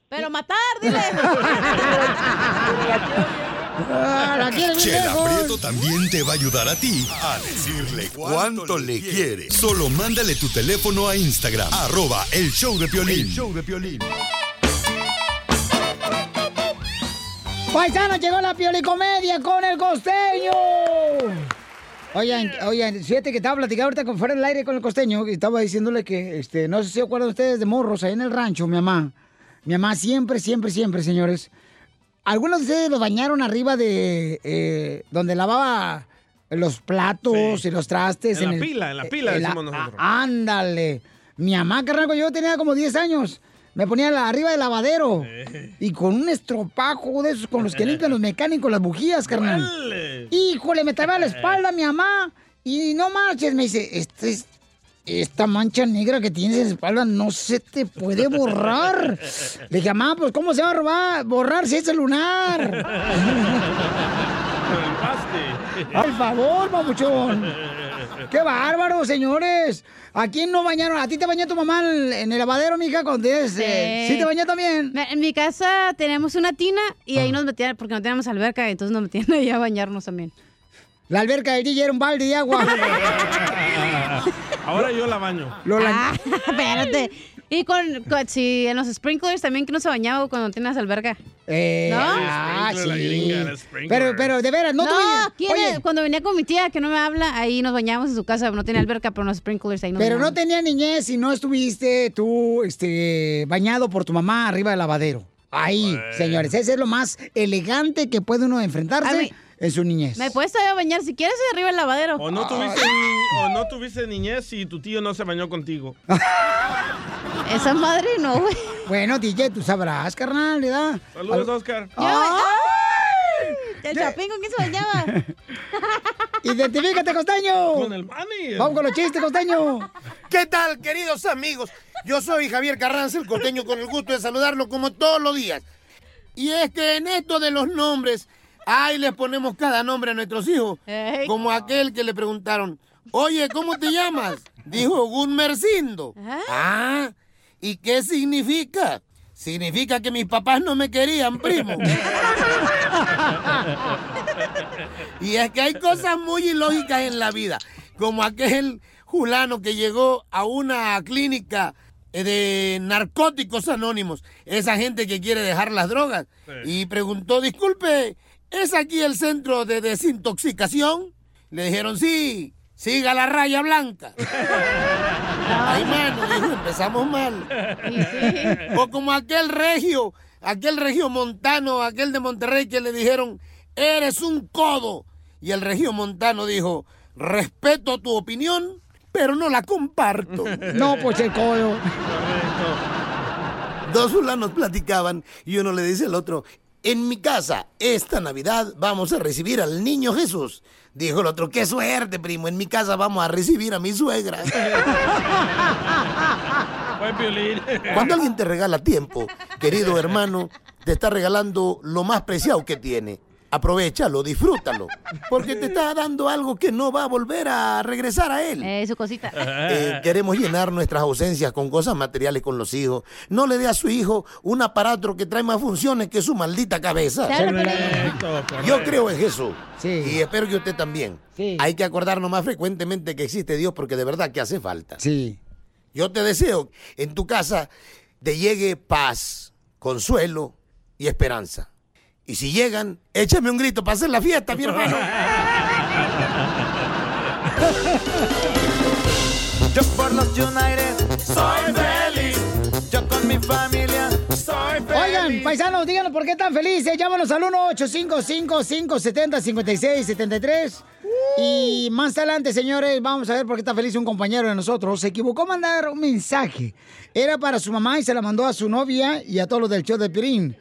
Pero matar, dile. Ah, la quiere Chela. Prieto también te va a ayudar a ti a decirle cuánto le quiere. Solo mándale tu teléfono a Instagram, arroba el show de Piolín. El show de Piolín. Paisano, llegó la piolicomedia con el costeño. Oigan, oigan, fíjate que estaba platicando ahorita con fuera del aire con el costeño y estaba diciéndole que, este, no sé si se acuerdan ustedes de morros ahí en el rancho, mi mamá. Mi mamá siempre, siempre, siempre, señores. Algunos de ustedes los bañaron arriba de eh, donde lavaba los platos y los trastes. En la el- pila, en la pila, en la- decimos nosotros. Ándale. Mi mamá, carnal, yo tenía como 10 años. Me ponía la- arriba del lavadero. Y con un estropajo de esos con los que limpian los mecánicos las bujías, carnal. Híjole, me traía la espalda mi mamá. Y no marches, me dice, este es- esta mancha negra que tienes en la espalda no se te puede borrar. Le dije, mamá, pues ¿cómo se va a robar, borrar si es el lunar? Al favor, papuchón. ¡Qué bárbaro, señores! ¿A quién no bañaron? ¿A ti te bañó tu mamá en el lavadero, mija, cuando eres... eh, ¿Sí te bañó también? Me- En mi casa tenemos una tina y ahí nos metían, porque no teníamos alberca, entonces nos metían ahí a bañarnos también. La alberca del DJ era un balde de agua. Ahora yo la baño. Ah, espérate. Y con, con- sí, en los sprinklers también que no se bañaba cuando tienes alberca. Eh, ¿No? ah, la sí. gringa. Pero, pero, de veras, no, No, tuviste- ¿quién Oye, cuando venía con mi tía que no me habla, ahí nos bañábamos en su casa, no tenía alberca, pero en los sprinklers ahí nos Pero no tenía niñez y no estuviste tú este, bañado por tu mamá arriba del lavadero. Ahí, señores, ese es lo más elegante que puede uno enfrentarse mí- en su niñez. Me puedes todavía bañar si quieres arriba del lavadero. O no, tuviste ni- o no tuviste niñez si tu tío no se bañó contigo. Esa madre no, güey. Bueno, DJ, tú sabrás, carnal, ¿verdad? Saludos, Oscar. ¡Ay! ¿El chapín con quién se bañaba? ¡Identifícate, costeño! Con el mani. Vamos con los chistes, costeño. ¿Qué tal, queridos amigos? Yo soy Javier Carranza, el costeño, con el gusto de saludarlo como todos los días. Y es que en esto de los nombres, ahí les ponemos cada nombre a nuestros hijos. Como aquel que le preguntaron, oye, ¿cómo te llamas? Dijo Gunmercindo. Ah, ¿y qué significa? Significa que mis papás no me querían, primo. Y es que hay cosas muy ilógicas en la vida, como aquel fulano que llegó a una clínica eh, de narcóticos anónimos, esa gente que quiere dejar las drogas, y preguntó, disculpe, ¿es aquí el centro de desintoxicación? Le dijeron, sí, siga la raya blanca. Ay, mano, dijo, empezamos mal. O como aquel regio, aquel regio montano, aquel de Monterrey que le dijeron, eres un codo. Y el regio montano dijo, respeto tu opinión, pero no la comparto. No, pues el codo. Dos fulanos platicaban y uno le dice al otro, en mi casa, esta Navidad vamos a recibir al niño Jesús. Dijo el otro, qué suerte, primo, en mi casa vamos a recibir a mi suegra. Cuando alguien te regala tiempo, querido hermano, te está regalando lo más preciado que tiene. Aprovechalo, disfrútalo, porque te está dando algo que no va a volver a regresar a él. Eh, su cosita. Eh, queremos llenar nuestras ausencias con cosas materiales con los hijos. No le dé a su hijo un aparato que trae más funciones que su maldita cabeza. Yo creo en Jesús. Y espero que usted también. Hay que acordarnos más frecuentemente que existe Dios porque de verdad que hace falta. Sí. Yo te deseo en tu casa te llegue paz, consuelo y esperanza. Y si llegan, échame un grito para hacer la fiesta, mi hermano. Yo por los United soy feliz. Yo con mi familia soy feliz. Oigan, paisanos, díganos por qué están felices. Llámanos al 1-855-570-5673. Y más adelante, señores, vamos a ver por qué está feliz un compañero de nosotros. Se equivocó mandar un mensaje. Era para su mamá y se la mandó a su novia y a todos los del show de Pirín.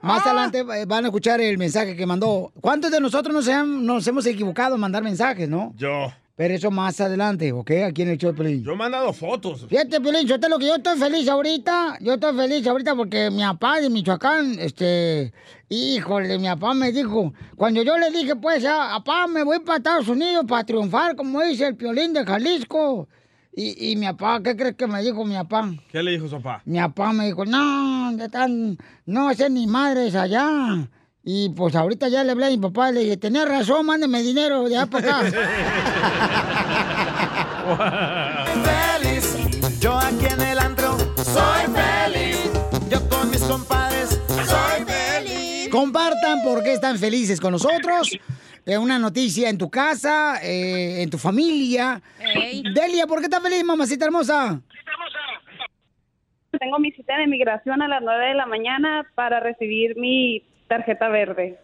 Más adelante eh, van a escuchar el mensaje que mandó. ¿Cuántos de nosotros nos, han- nos hemos equivocado en mandar mensajes, no? Yo. Pero eso más adelante, ¿ok? Aquí en el show Pirín. Yo he mandado fotos. Fíjate, Piolín, yo te lo que yo estoy feliz ahorita, yo estoy feliz ahorita porque mi papá de Michoacán, este, híjole, mi papá me dijo, cuando yo le dije, pues, ah, papá, me voy para Estados Unidos para triunfar, como dice el Piolín de Jalisco. Y, y mi papá, ¿qué crees que me dijo mi papá? ¿Qué le dijo su papá? Mi papá me dijo, no, ya están, no sé ni madres allá. Y pues ahorita ya le hablé a mi papá y le dije, tenía razón, mándeme dinero de allá para acá. feliz. Yo aquí en el antro soy feliz. Yo con mis compadres soy feliz. Compartan por qué están felices con nosotros. Eh, una noticia en tu casa, eh, en tu familia. Delia, ¿por qué estás feliz, mamacita hermosa? Tengo mi cita de migración a las 9 de la mañana para recibir mi tarjeta verde.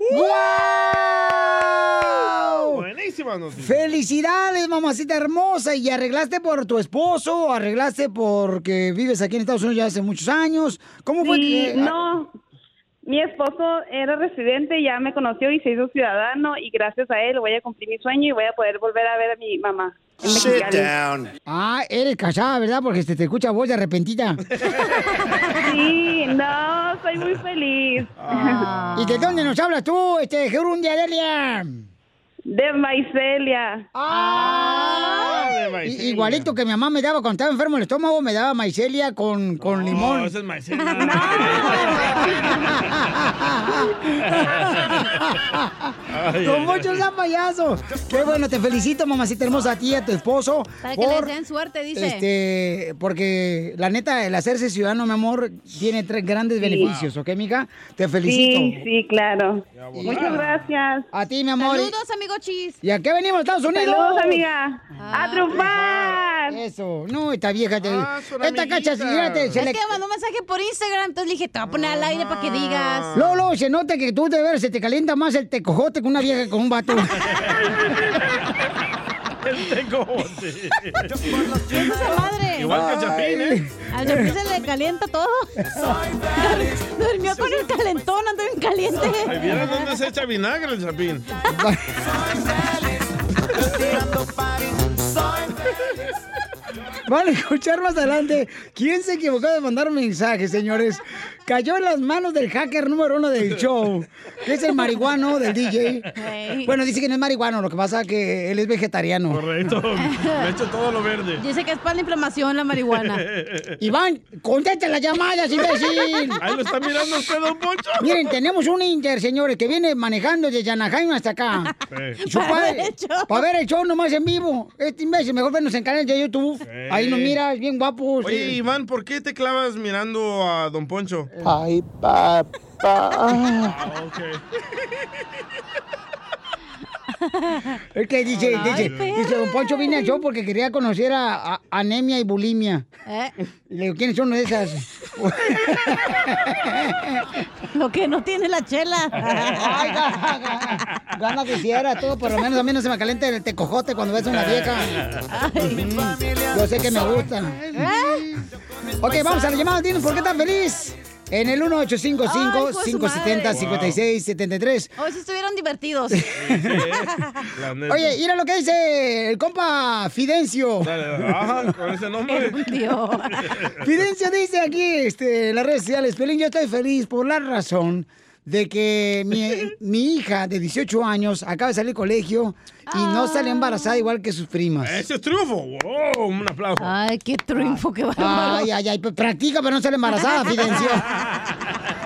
¡Wow! Buenísima noticia. Felicidades, mamacita hermosa. ¿Y arreglaste por tu esposo o arreglaste porque vives aquí en Estados Unidos ya hace muchos años? ¿Cómo fue Sí, que.? no, mi esposo era residente, ya me conoció y se hizo ciudadano y gracias a él voy a cumplir mi sueño y voy a poder volver a ver a mi mamá. En Mexicali. Ah, eres casada, ¿verdad? Porque se te escucha voz de arrepentida. Sí, no, soy muy feliz. ¿Y de dónde nos hablas tú, este, Gerundia Delia? De Maicelia. Ah, I- igualito que mi mamá me daba cuando estaba enfermo el estómago, me daba maicelia con, con limón. No, ese es maicena. Ay, Don Poncho sea payaso. Qué bueno, te felicito, mamacita hermosa, a ti y a tu esposo. Para que les den suerte, dice. Este, porque la neta, el hacerse ciudadano, mi amor, tiene tres grandes Sí. beneficios, ¿ok, mija? Te felicito. Sí, sí, claro. Muchas gracias. A ti, mi amor. Saludos, amigo Chis. ¿Y a qué venimos, Estados Unidos? Saludos, amiga. Ah. A triunfar. Eso. No, esta vieja. Te... Ah, esta cacha, fíjate, se Es le... que mandó un mensaje por Instagram, entonces le dije, te voy a poner al aire para que digas. Lolo, se nota que tú de ver se te calienta más el tecojote que una vieja con un vato. El tecojote. ¡Esa madre! Igual que Chapín, ¿eh? Al Chapín se le calienta todo. Durmió con el calentón, ando bien caliente. Ay, ¿Vieron dónde se echa vinagre el Chapín? Van a escuchar más adelante. ¿Quién se equivocó de mandar un mensaje, señores? Cayó en las manos del hacker número uno del show, que es el marihuano del DJ. Bueno, dice que no es marihuano, lo que pasa es que él es vegetariano. Correcto. Me echo todo lo verde. Dice que es para la inflamación la marihuana. Iván, conteste las llamadas, imbécil. Ahí lo está mirando usted, don Poncho. Miren, tenemos un Inter, señores, que viene manejando desde Anaheim hasta acá. Sí. Su Para padre- ver el show. Para ver el show nomás en vivo. Este imbécil, mejor vernos en canal de YouTube. Ahí nos miras, bien guapos. Oye. Iván, ¿por qué te clavas mirando a don Poncho? Ay, papá. Ah, ok. Es que dice, Ay, dice, perra. dice, don Poncho vine al show porque quería conocer a, a- anemia y bulimia. ¿Eh? Le digo, ¿quiénes son esas? Lo que no tiene la chela. Ay, ga- ga- gana quisiera todo, por lo menos a mí no se me calienta el tecojote cuando ves a una vieja. Mm, Yo sé que me gusta. ¿Eh? Ok, vamos a la llamada. Dinos por qué tan feliz. En el Ay, hijo de su 1855-570-5673. Hoy sí estuvieron divertidos. Oye, mira lo que dice el compa Fidencio. Dale, ajá, con ese nombre. Dios. Fidencio dice aquí este, en las redes sociales, Pelín, yo estoy feliz por la razón de que mi, mi hija de 18 años acaba de salir del colegio y no sale embarazada igual que sus primas. Ese es triunfo. Wow, un aplauso. Ay, qué triunfo, qué bárbaro. Ay, ay, ay, pues practica pero no sale embarazada, Fidencio.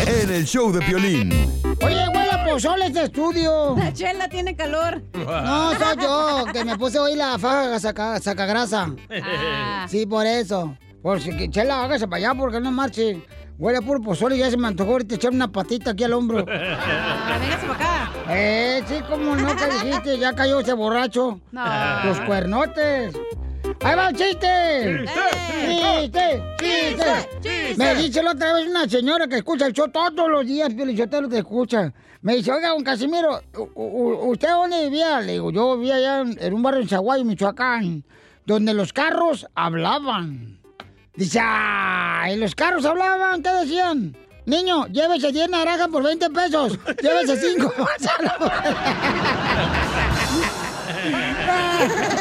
En el show de violín. Oye, huele a pozole este estudio. La chela tiene calor. No, soy yo, que me puse hoy la faja saca, sacagrasa. Ah. Sí, por eso. Por si que Chela, hágase para allá porque no marche. Huele a puro pozole y ya se me antojó ahorita echar una patita aquí al hombro. Ah, véngase para acá. Eh, sí, como no que dijiste, ya cayó ese borracho. No. Los cuernotes. ¡Ahí va el chiste! ¡Chiste! ¡Chiste! chiste. Me dice la otra vez una señora que escucha el show todos los días, lo te escucha. Me dice, oiga, don Casimiro, ¿usted dónde vivía? Le digo, yo vivía allá en, un barrio en Chaguay, Michoacán, donde los carros hablaban. Dice, ¡ay, los carros hablaban! ¿Qué decían? Niño, llévese 10 naranjas por 20 pesos. Llévese 5.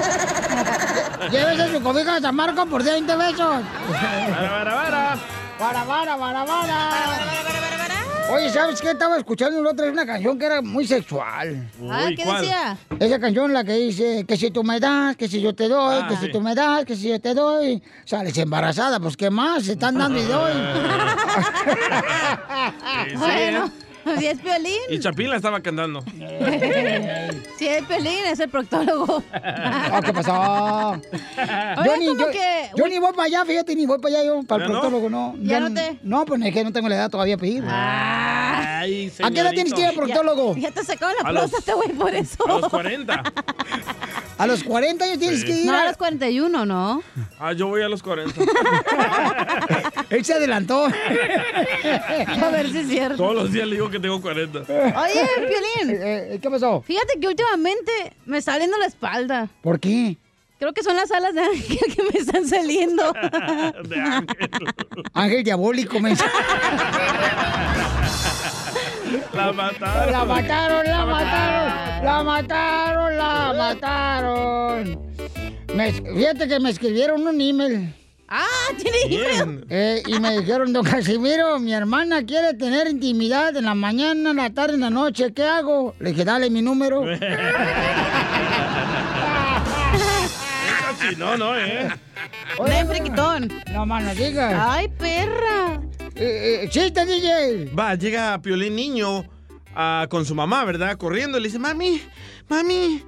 llévese su cobija de San Marcos por 20 pesos. Vara, vara, vara. Para, para, para, para. Oye, ¿sabes qué? Estaba escuchando la otra vez una canción que era muy sexual. Ah, ¿qué ¿cuál? decía? Esa canción la que dice que si tú me das, que si yo te doy, Ah, que si sí. tú me das, que si yo te doy. Sales embarazada, pues ¿qué más? Se están dando y doy. Bueno, si es Piolín. Y Chapín la estaba cantando. Si es Piolín, es el proctólogo. Ah, ¿Qué pasó? yo, ni, como yo, que- yo ni voy para allá, fíjate, ni voy para allá yo, para el proctólogo, no. ¿Ya no te? No, pues es que no tengo la edad todavía para ir. Ay, ¿A qué edad tienes que ir al proctólogo? Ya, ya te sacaron la próstata, güey, por eso. A los 40. A los 40 años tienes Sí. que ir. No, a los 41, ¿no? Ah, yo voy a los 40. Él se adelantó. A ver si es cierto. Todos los días le digo que tengo 40. Oye, Piolín. Eh, ¿Qué pasó? Fíjate que últimamente me está saliendo la espalda. ¿Por qué? Creo que son las alas de ángel que me están saliendo. Ángel diabólico, me La mataron. La mataron, la mataron, la mataron, la mataron. Me- fíjate que me escribieron un email. Ah, tiene email. Eh, y me dijeron, don Casimiro, mi hermana quiere tener intimidad en la mañana, en la tarde, en la noche. ¿Qué hago? Le dije, dale mi número. Sí, no, no, eh. Oye, friquitón. No más no digas. Ay, perra. Eh, chiste, DJ. Va, llega Piolín niño ah, con su mamá, ¿verdad? Corriendo. Le dice, mami, mami,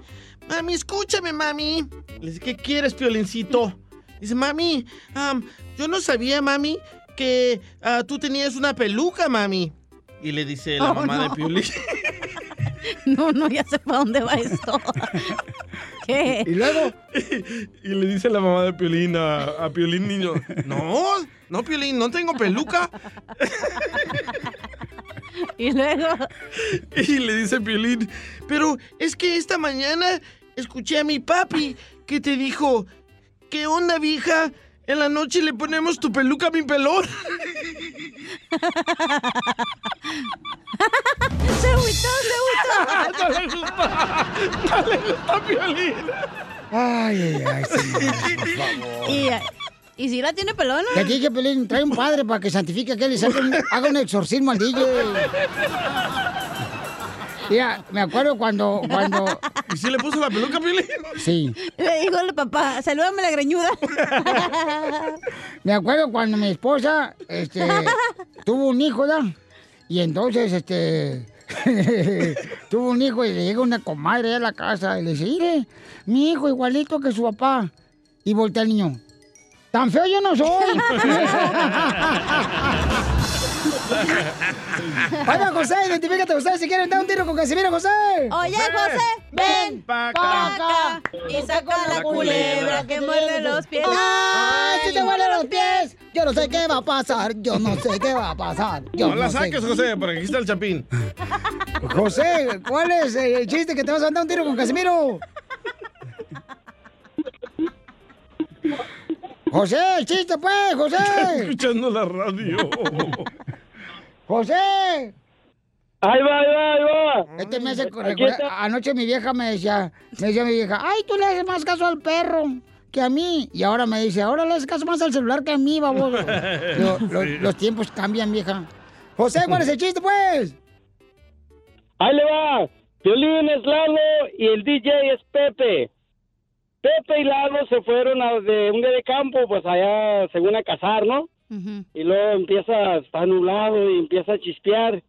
mami, escúchame, mami. Le dice, ¿qué quieres, Piolincito? Dice, mami, am, yo no sabía, mami, que ah, tú tenías una peluca, mami. Y le dice la Oh, mamá de. Piolín. No, no, ya sé para dónde va esto. ¿Qué? ¿Y luego? y le dice la mamá de Piolín a, a Piolín niño, no, no, Piolín, no tengo peluca. Y luego. Y le dice Piolín, pero es que esta mañana escuché a mi papi que te dijo, ¿qué onda, vieja? En la noche le ponemos tu peluca a mi pelón. Se agüitó, se No le gusta, no le gusta Piolín. Ay, ay, ay, señor, por favor. Y, y si la tiene pelona. Que aquí que Pelín trae un padre para que santifique a aquel y haga un, haga un exorcismo al DJ. Mira, me acuerdo cuando, cuando... ¿Y si le puso la peluca Piolín? Sí. Le dijo al papá, salúdame la greñuda. Me acuerdo cuando mi esposa, este, tuvo un hijo, ¿verdad? Y entonces, este, tuvo un hijo y le llega una comadre a la casa y le dice, mire, mi hijo igualito que su papá. Y voltea al niño. Tan feo yo no soy. Oiga, José, identifícate usted si quieren dar un tiro con Casimiro, José. Oye, José, ven pa' acá y saca la culebra que muerde los pies. ¡Ay, si te muerde los pies! Yo no sé qué va a pasar, yo no sé qué va a pasar. Yo No la sé. saques, José, porque aquí está el chapín. José, ¿cuál es el chiste que te vas a dar un tiro con Casimiro? José, el chiste, pues, José. Escuchando la radio. José. Ahí va, ahí va, ahí va. Este me hace está. anoche mi vieja me decía, me decía mi vieja, ay, tú le haces más caso al perro que a mí. Y ahora me dice, ahora le haces caso más al celular que a mí, baboso. Digo, lo- Sí. Los tiempos cambian, vieja. José, ¿cuál es el chiste, pues? Ahí le va. Violín es Lalo y el DJ es Pepe. Pepe y Lalo se fueron a de un día de campo, pues allá según a cazar, ¿no? Y luego empieza, está nublado y empieza a chispear.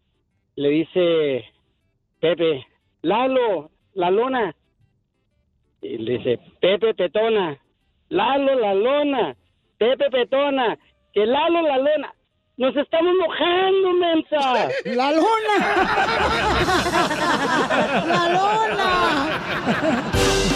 Le dice Pepe, Lalo, la lona. Y le dice, Pepe Petona, Lalo, la lona, Pepe Petona, que Lalo, la lona. Nos estamos mojando, mensa. ¡La lona! ¡La lona!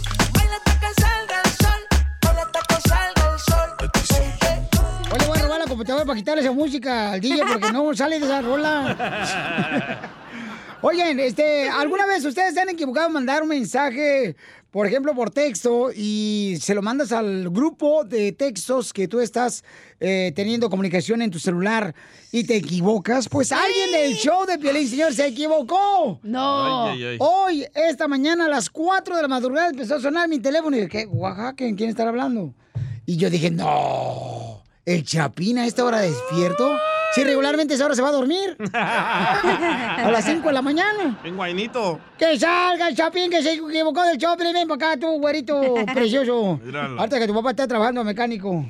Para quitarle esa música al DJ porque no sale de esa rola. Oigan, este, ¿alguna vez ustedes se han equivocado en mandar un mensaje, por ejemplo, por texto y se lo mandas al grupo de textos que tú estás eh, teniendo comunicación en tu celular y te equivocas? Pues alguien del show de Piolín, señor, se equivocó. No. Ay, ay, ay. Hoy, esta mañana, a las 4 de la madrugada, empezó a sonar mi teléfono y dije, ¿qué? Oaxaca, ¿en quién estará hablando? Y yo dije, no, el Chapín a esta hora despierto. Si regularmente a esa hora se va a dormir. a las 5 de la mañana. En Guainito. Que salga el Chapín que se equivocó del show. Ven para acá, tú, güerito precioso. Míralo. Ahorita que tu papá está trabajando mecánico.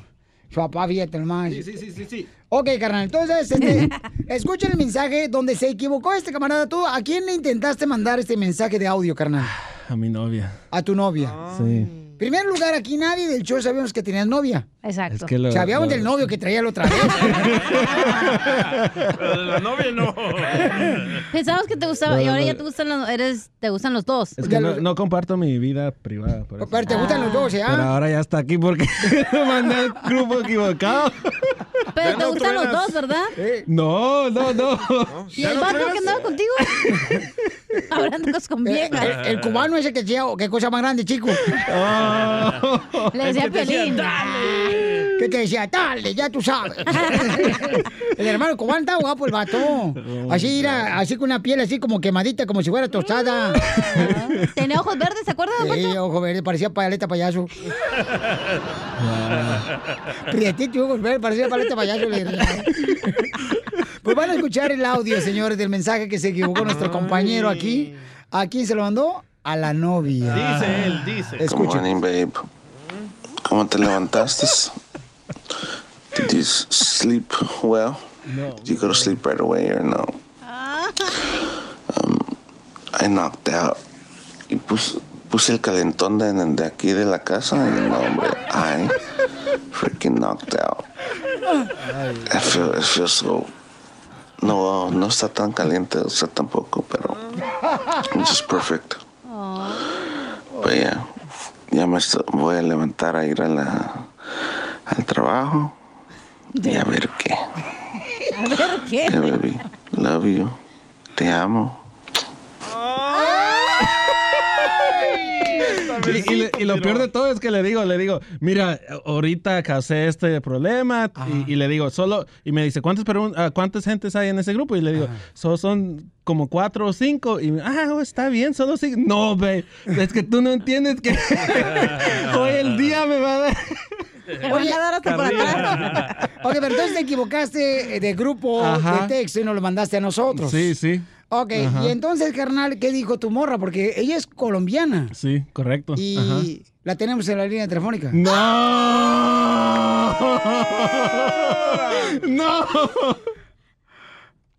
Su papá, fíjate nomás. Sí, sí, sí, sí, sí. Ok, carnal. Entonces, este, escuchen el mensaje donde se equivocó este camarada. ¿Tú a quién le intentaste mandar este mensaje de audio, carnal? A mi novia. A tu novia. Sí. Primer lugar, aquí nadie del show sabíamos que tenías novia. Exacto. Es que lo- Sabíamos lo- del novio que traía la otra vez. Pero de la novia no. Pensabas que te gustaba No, y ahora no. ya te gustan los, eres, te gustan los dos. Es que no, no comparto mi vida privada. Por eso. Pero te gustan los dos, ¿eh? Pero ahora ya está aquí porque mandé al grupo equivocado. Pero te gustan los dos, ¿verdad? No, no, no. ¿Y el vato que andaba contigo? Hablando con El, viejas. el- el cubano ese que decía, "Oh, qué cosa más grande, chico. Le decía Piolín. dale. Que te decía, dale, ya tú sabes. el hermano cubano estaba guapo el vato. Así era, así con una piel así como quemadita, como si fuera tostada. Tenía ojos verdes, ¿se acuerdan, Sí, Poncho? ojo verde, parecía paleta payaso. Prietito, ojos verdes, parecía paleta payaso. Pues van a escuchar el audio, señores, del mensaje que se equivocó nuestro compañero aquí. ¿A quién se lo mandó? A la novia. Dice él, dice. Escuchen. ¿Cómo te levantaste? Did you s- sleep well? No. Did you go to sleep right away or no? Um, I knocked out. Y puse, puse el calentón de, de aquí de la casa y no, hombre, I freaking knocked out. I feel, it feels so... No, no está tan caliente, o sea, tampoco, pero... It's just perfect. Pues ya, ya me voy a levantar a ir a la, al trabajo y a ver qué. A ver, ¿qué? Baby, love you, te amo. Y, y le- y lo peor de todo es que le digo, le digo, mira, ahorita causé este problema y, y le digo, solo, y me dice, ¿cuántas, ah, ¿cuántas gentes hay en ese grupo? Y le digo, solo son como cuatro o cinco. Y, ah, oh, está bien, solo cinco. No, ve, es que tú no entiendes que hoy el día me va a dar... Oye, hasta por atrás. Ok, pero entonces te equivocaste de grupo Ajá. de texto y nos lo mandaste a nosotros. Sí, sí. Ok, Ajá. y entonces, carnal, ¿qué dijo tu morra? Porque ella es colombiana Sí, correcto. y Ajá. la tenemos en la línea telefónica. ¡No! ¡No!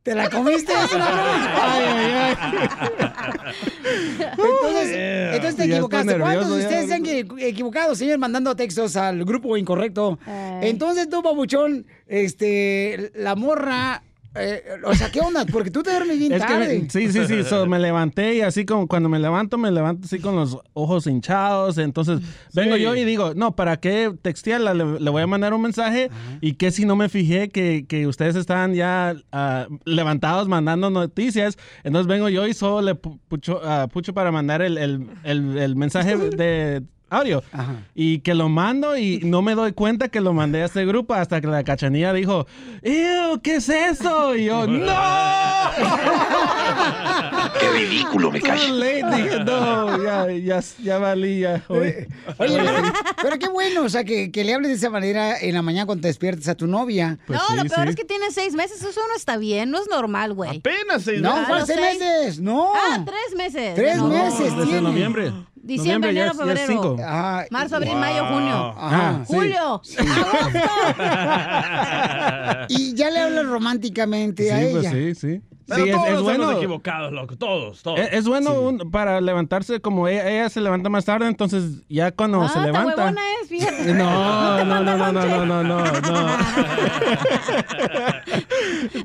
¿Te la comiste? Broma. Ay, ay, Entonces, Yeah. entonces te Ya equivocaste. ¿Cuántos de ustedes ya. se han equi- equivocado, señor, mandando textos al grupo incorrecto? Entonces tú, babuchón, este, la morra, eh, o sea, ¿qué onda? Porque tú te duermes bien Es que tarde. me- sí, sí, sí. so, me levanté y así como cuando me levanto, me levanto así con los ojos hinchados. Entonces vengo yo y digo, no, ¿para qué textearla? Le, le voy a mandar un mensaje y que si no me fijé que, que ustedes estaban ya ah, levantados mandando noticias. Entonces vengo yo y solo le pu- pucho, ah, pucho para mandar el, el- el- el mensaje de audio. Y que lo mando y no me doy cuenta que lo mandé a este grupo hasta que la cachanilla dijo, "Ew, ¿qué es eso? Y yo, ¡no! Qué ridículo, me late, dije, no, ya, ya, ya valí, ya. Oye, Oye, pero, pero qué bueno, o sea, que, que le hables de esa manera en la mañana cuando te despiertes a tu novia. Pues no, lo peor es que tiene seis meses. Eso no está bien, no es normal, güey. Apenas seis No, meses. ¿cuál los seis seis. meses? No. Ah, tres meses. Tres No. meses desde tiene. noviembre. Diciembre, enero, febrero. cinco. Ajá. Marzo, abril, mayo, junio. Ajá. sí. Julio. Y ya le hablas románticamente a Sí, ella. pues sí, sí. Pero Sí, es- todos es bueno. equivocados, loco. Todos, todos. Es, es bueno un- para levantarse como ella, ella se levanta más tarde, entonces ya cuando Ah, se levanta. es, fíjate. No, no, no, no, no, no, no, no, no.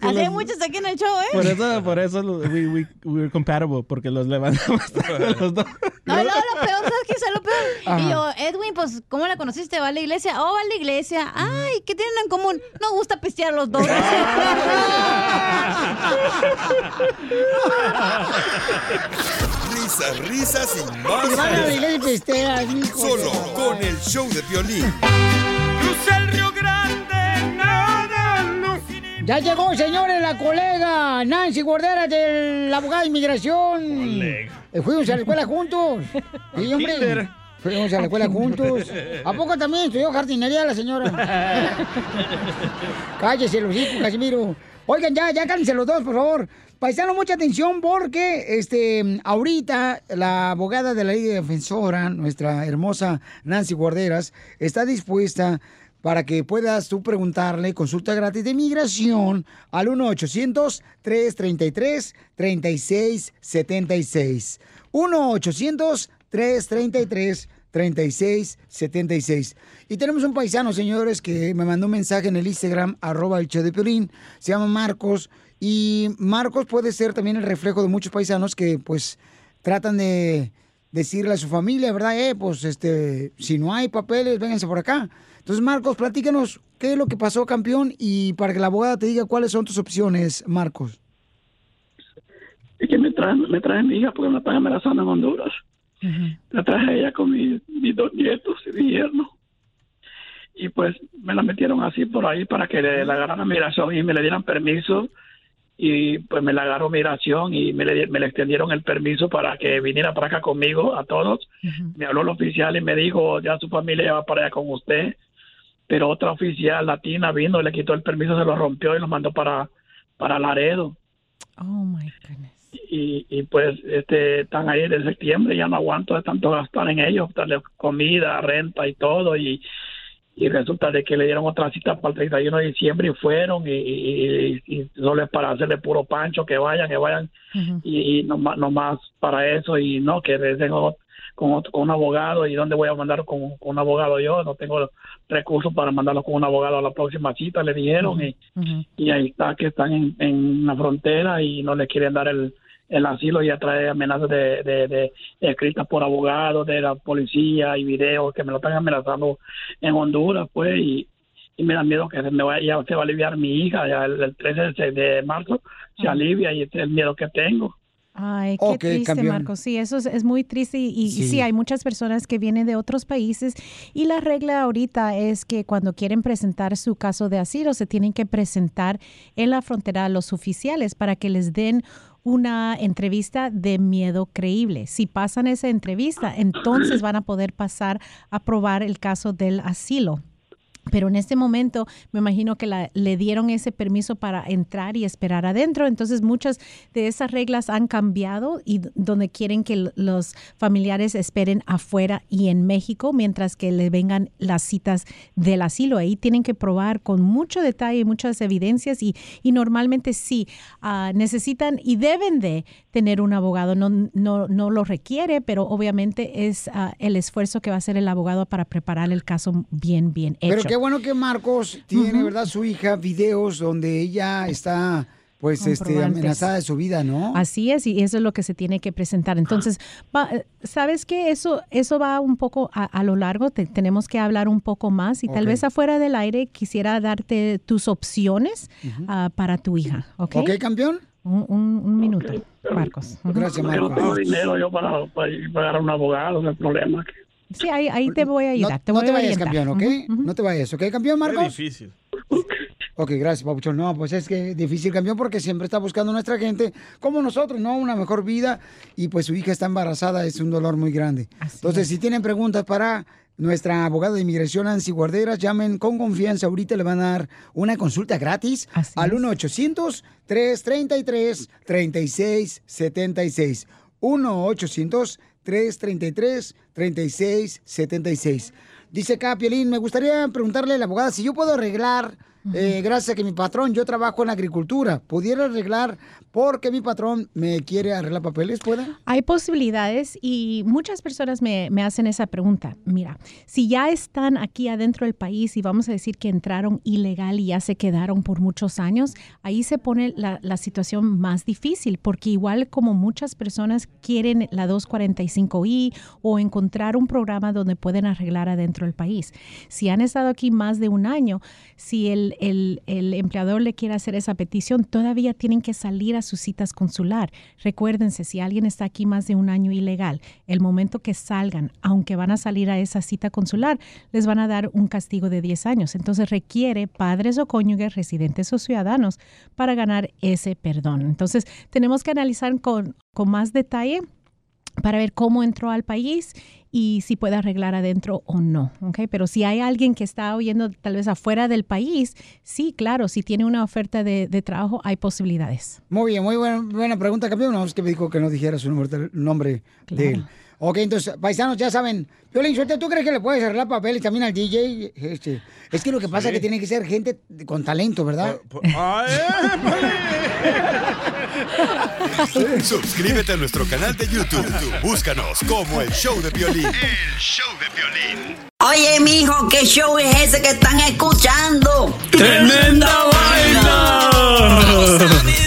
Así hay muchos aquí en el show, ¿eh? Por eso, por eso we, we, we're compatible, porque los levantamos tarde los dos. No, no, lo peor, ¿sabes qué es lo peor? Ajá. Y yo, Edwin, pues, ¿cómo la conociste? ¿Va a la iglesia? Oh, va a la iglesia. Ay, ¿qué tienen en común? No gusta pistear los dos. Risas, risas y más. Van a la iglesia y Solo con el show de violín. Ya llegó, señores, la colega Nancy Guardera de la abogada de inmigración. Eh, Fuimos a la escuela juntos. Sí, hombre. kinder. Fuimos a la escuela juntos. ¿A poco también estudió jardinería la señora? Cállese los hijos, Casimiro. Oigan, ya, ya cállense los dos, por favor. Paisano, mucha atención porque este, ahorita la abogada de la Liga Defensora, nuestra hermosa Nancy Guarderas, está dispuesta para que puedas tú preguntarle consulta gratis de migración al 1-800-333-3676. 1-800-333-3676. Y tenemos un paisano, señores, que me mandó un mensaje en el Instagram, arroba el show de Piolín. Se llama Marcos. Y Marcos puede ser también el reflejo de muchos paisanos que, pues, tratan de decirle a su familia, ¿verdad? Eh, pues, este, si no hay papeles, vénganse por acá. Entonces, Marcos, platícanos qué es lo que pasó, campeón, y para que la abogada te diga cuáles son tus opciones, Marcos. Es que me traen, me traen mi hija porque me están amenazando en Honduras. La traje a ella con mi- mis dos nietos y mi yerno. Y pues me la metieron así por ahí para que le, la agarraran migración y me le dieran permiso. Y pues me la agarró migración y me le, me le extendieron el permiso para que viniera para acá conmigo a todos. Me habló el oficial y me dijo, ya su familia va para allá con usted. Pero otra oficial latina vino, le quitó el permiso, se lo rompió y lo mandó para, para Laredo. Oh my goodness. y, y pues este están ahí desde septiembre ya no aguanto de tanto gastar en ellos darle comida renta y todo y, y resulta de que le dieron otra cita para el 31 de diciembre y fueron y, y, y- y solo es para hacerle puro pancho que vayan que vayan. Y, y nomás, nomás para eso y no que desde con, otro- con un abogado y dónde voy a mandar con, con un abogado yo no tengo recursos para mandarlo con un abogado a la próxima cita le dijeron y y ahí está que están en, en la frontera y no le quieren dar el, el asilo y ya trae amenazas de, de, de- escritas por abogados de la policía y videos que me lo están amenazando en Honduras pues y, y me da miedo que se me vaya ya se va a aliviar mi hija ya el, el 13 de, de marzo se alivia y ese es el miedo que tengo Ay, qué triste, campeón. Marcos. Sí, eso es, es muy triste y, y sí. Sí. hay muchas personas que vienen de otros países y la regla ahorita es que cuando quieren presentar su caso de asilo se tienen que presentar en la frontera a los oficiales para que les den una entrevista de miedo creíble. Si pasan esa entrevista, entonces van a poder pasar a probar el caso del asilo. Pero en este momento me imagino que la- le dieron ese permiso para entrar y esperar adentro. Entonces muchas de esas reglas han cambiado y donde quieren que los familiares esperen afuera y en México mientras que le vengan las citas del asilo. Ahí tienen que probar con mucho detalle, muchas evidencias y, y normalmente sí ah, necesitan y deben de tener un abogado. No, no, no lo requiere, pero obviamente es ah, el esfuerzo que va a hacer el abogado para preparar el caso bien, bien hecho. Pero bueno que Marcos tiene. ¿verdad? Su hija, videos donde ella está, pues, este, amenazada de su vida, ¿no? Así es, y eso es lo que se tiene que presentar. Entonces, va- ¿sabes qué? Eso, eso va un poco a, a lo largo, te- tenemos que hablar un poco más y tal vez afuera del aire quisiera darte tus opciones ah, para tu hija, ¿ok? ¿Ok, campeón? Un, un- un minuto, Marcos. Gracias, Porque no tengo dinero yo para, para ir a pagar a un abogado no hay problema Sí, ahí, ahí te voy a ayudar. No, te no voy te a vayas, orientar. campeón, ¿ok? No te vayas, ¿ok, campeón, Marcos? Es difícil. Ok, gracias, Papuchón. No, pues es que difícil, campeón, porque siempre está buscando nuestra gente, como nosotros, ¿no? Una mejor vida. Y pues su hija está embarazada, es un dolor muy grande. Entonces, si tienen preguntas para nuestra abogada de inmigración, Nancy Guarderas, llamen con confianza. Ahorita le van a dar una consulta gratis al 1-800-333-3676. 1-800-333-3676. Dice acá, Piolín, me gustaría preguntarle a la abogada si yo puedo arreglar eh, gracias a que mi patrón, yo trabajo en agricultura, pudiera arreglar porque mi patrón me quiere arreglar papeles, ¿pueda? Hay posibilidades y muchas personas me, hacen esa pregunta. Mira, si ya están aquí adentro del país y vamos a decir que entraron ilegal y ya se quedaron por muchos años, ahí se pone la, la situación más difícil porque igual como muchas personas quieren la 245I o encontrar un programa donde pueden arreglar adentro del país. Si han estado aquí más de un año, si el, el- el empleador le quiere hacer esa petición, todavía tienen que salir a sus citas consular. Recuérdense, si alguien está aquí más de un año ilegal, el momento que salgan, aunque van a salir a esa cita consular, les van a dar un castigo de 10 años. Entonces requiere padres o cónyuges, residentes o ciudadanos para ganar ese perdón. Entonces tenemos que analizar con, con más detalle para ver cómo entró al país y si puede arreglar adentro o no, ¿ok? Pero si hay alguien que está oyendo tal vez afuera del país, sí, claro, si tiene una oferta de, de trabajo, hay posibilidades. Muy bien, muy buena, buena pregunta, campeón. No, es que me dijo que no dijera su nombre de él. Ok, entonces, paisanos, ya saben. Violín, suerte, ¿tú crees que le puedes arreglar papeles también al DJ? Este, es que lo que pasa es que tiene que ser gente con talento, ¿verdad? Suscríbete a nuestro canal de YouTube. Búscanos como el show de violín. El show de violín. Oye, mijo, ¿qué show es ese que están escuchando? ¡Tremenda vaina!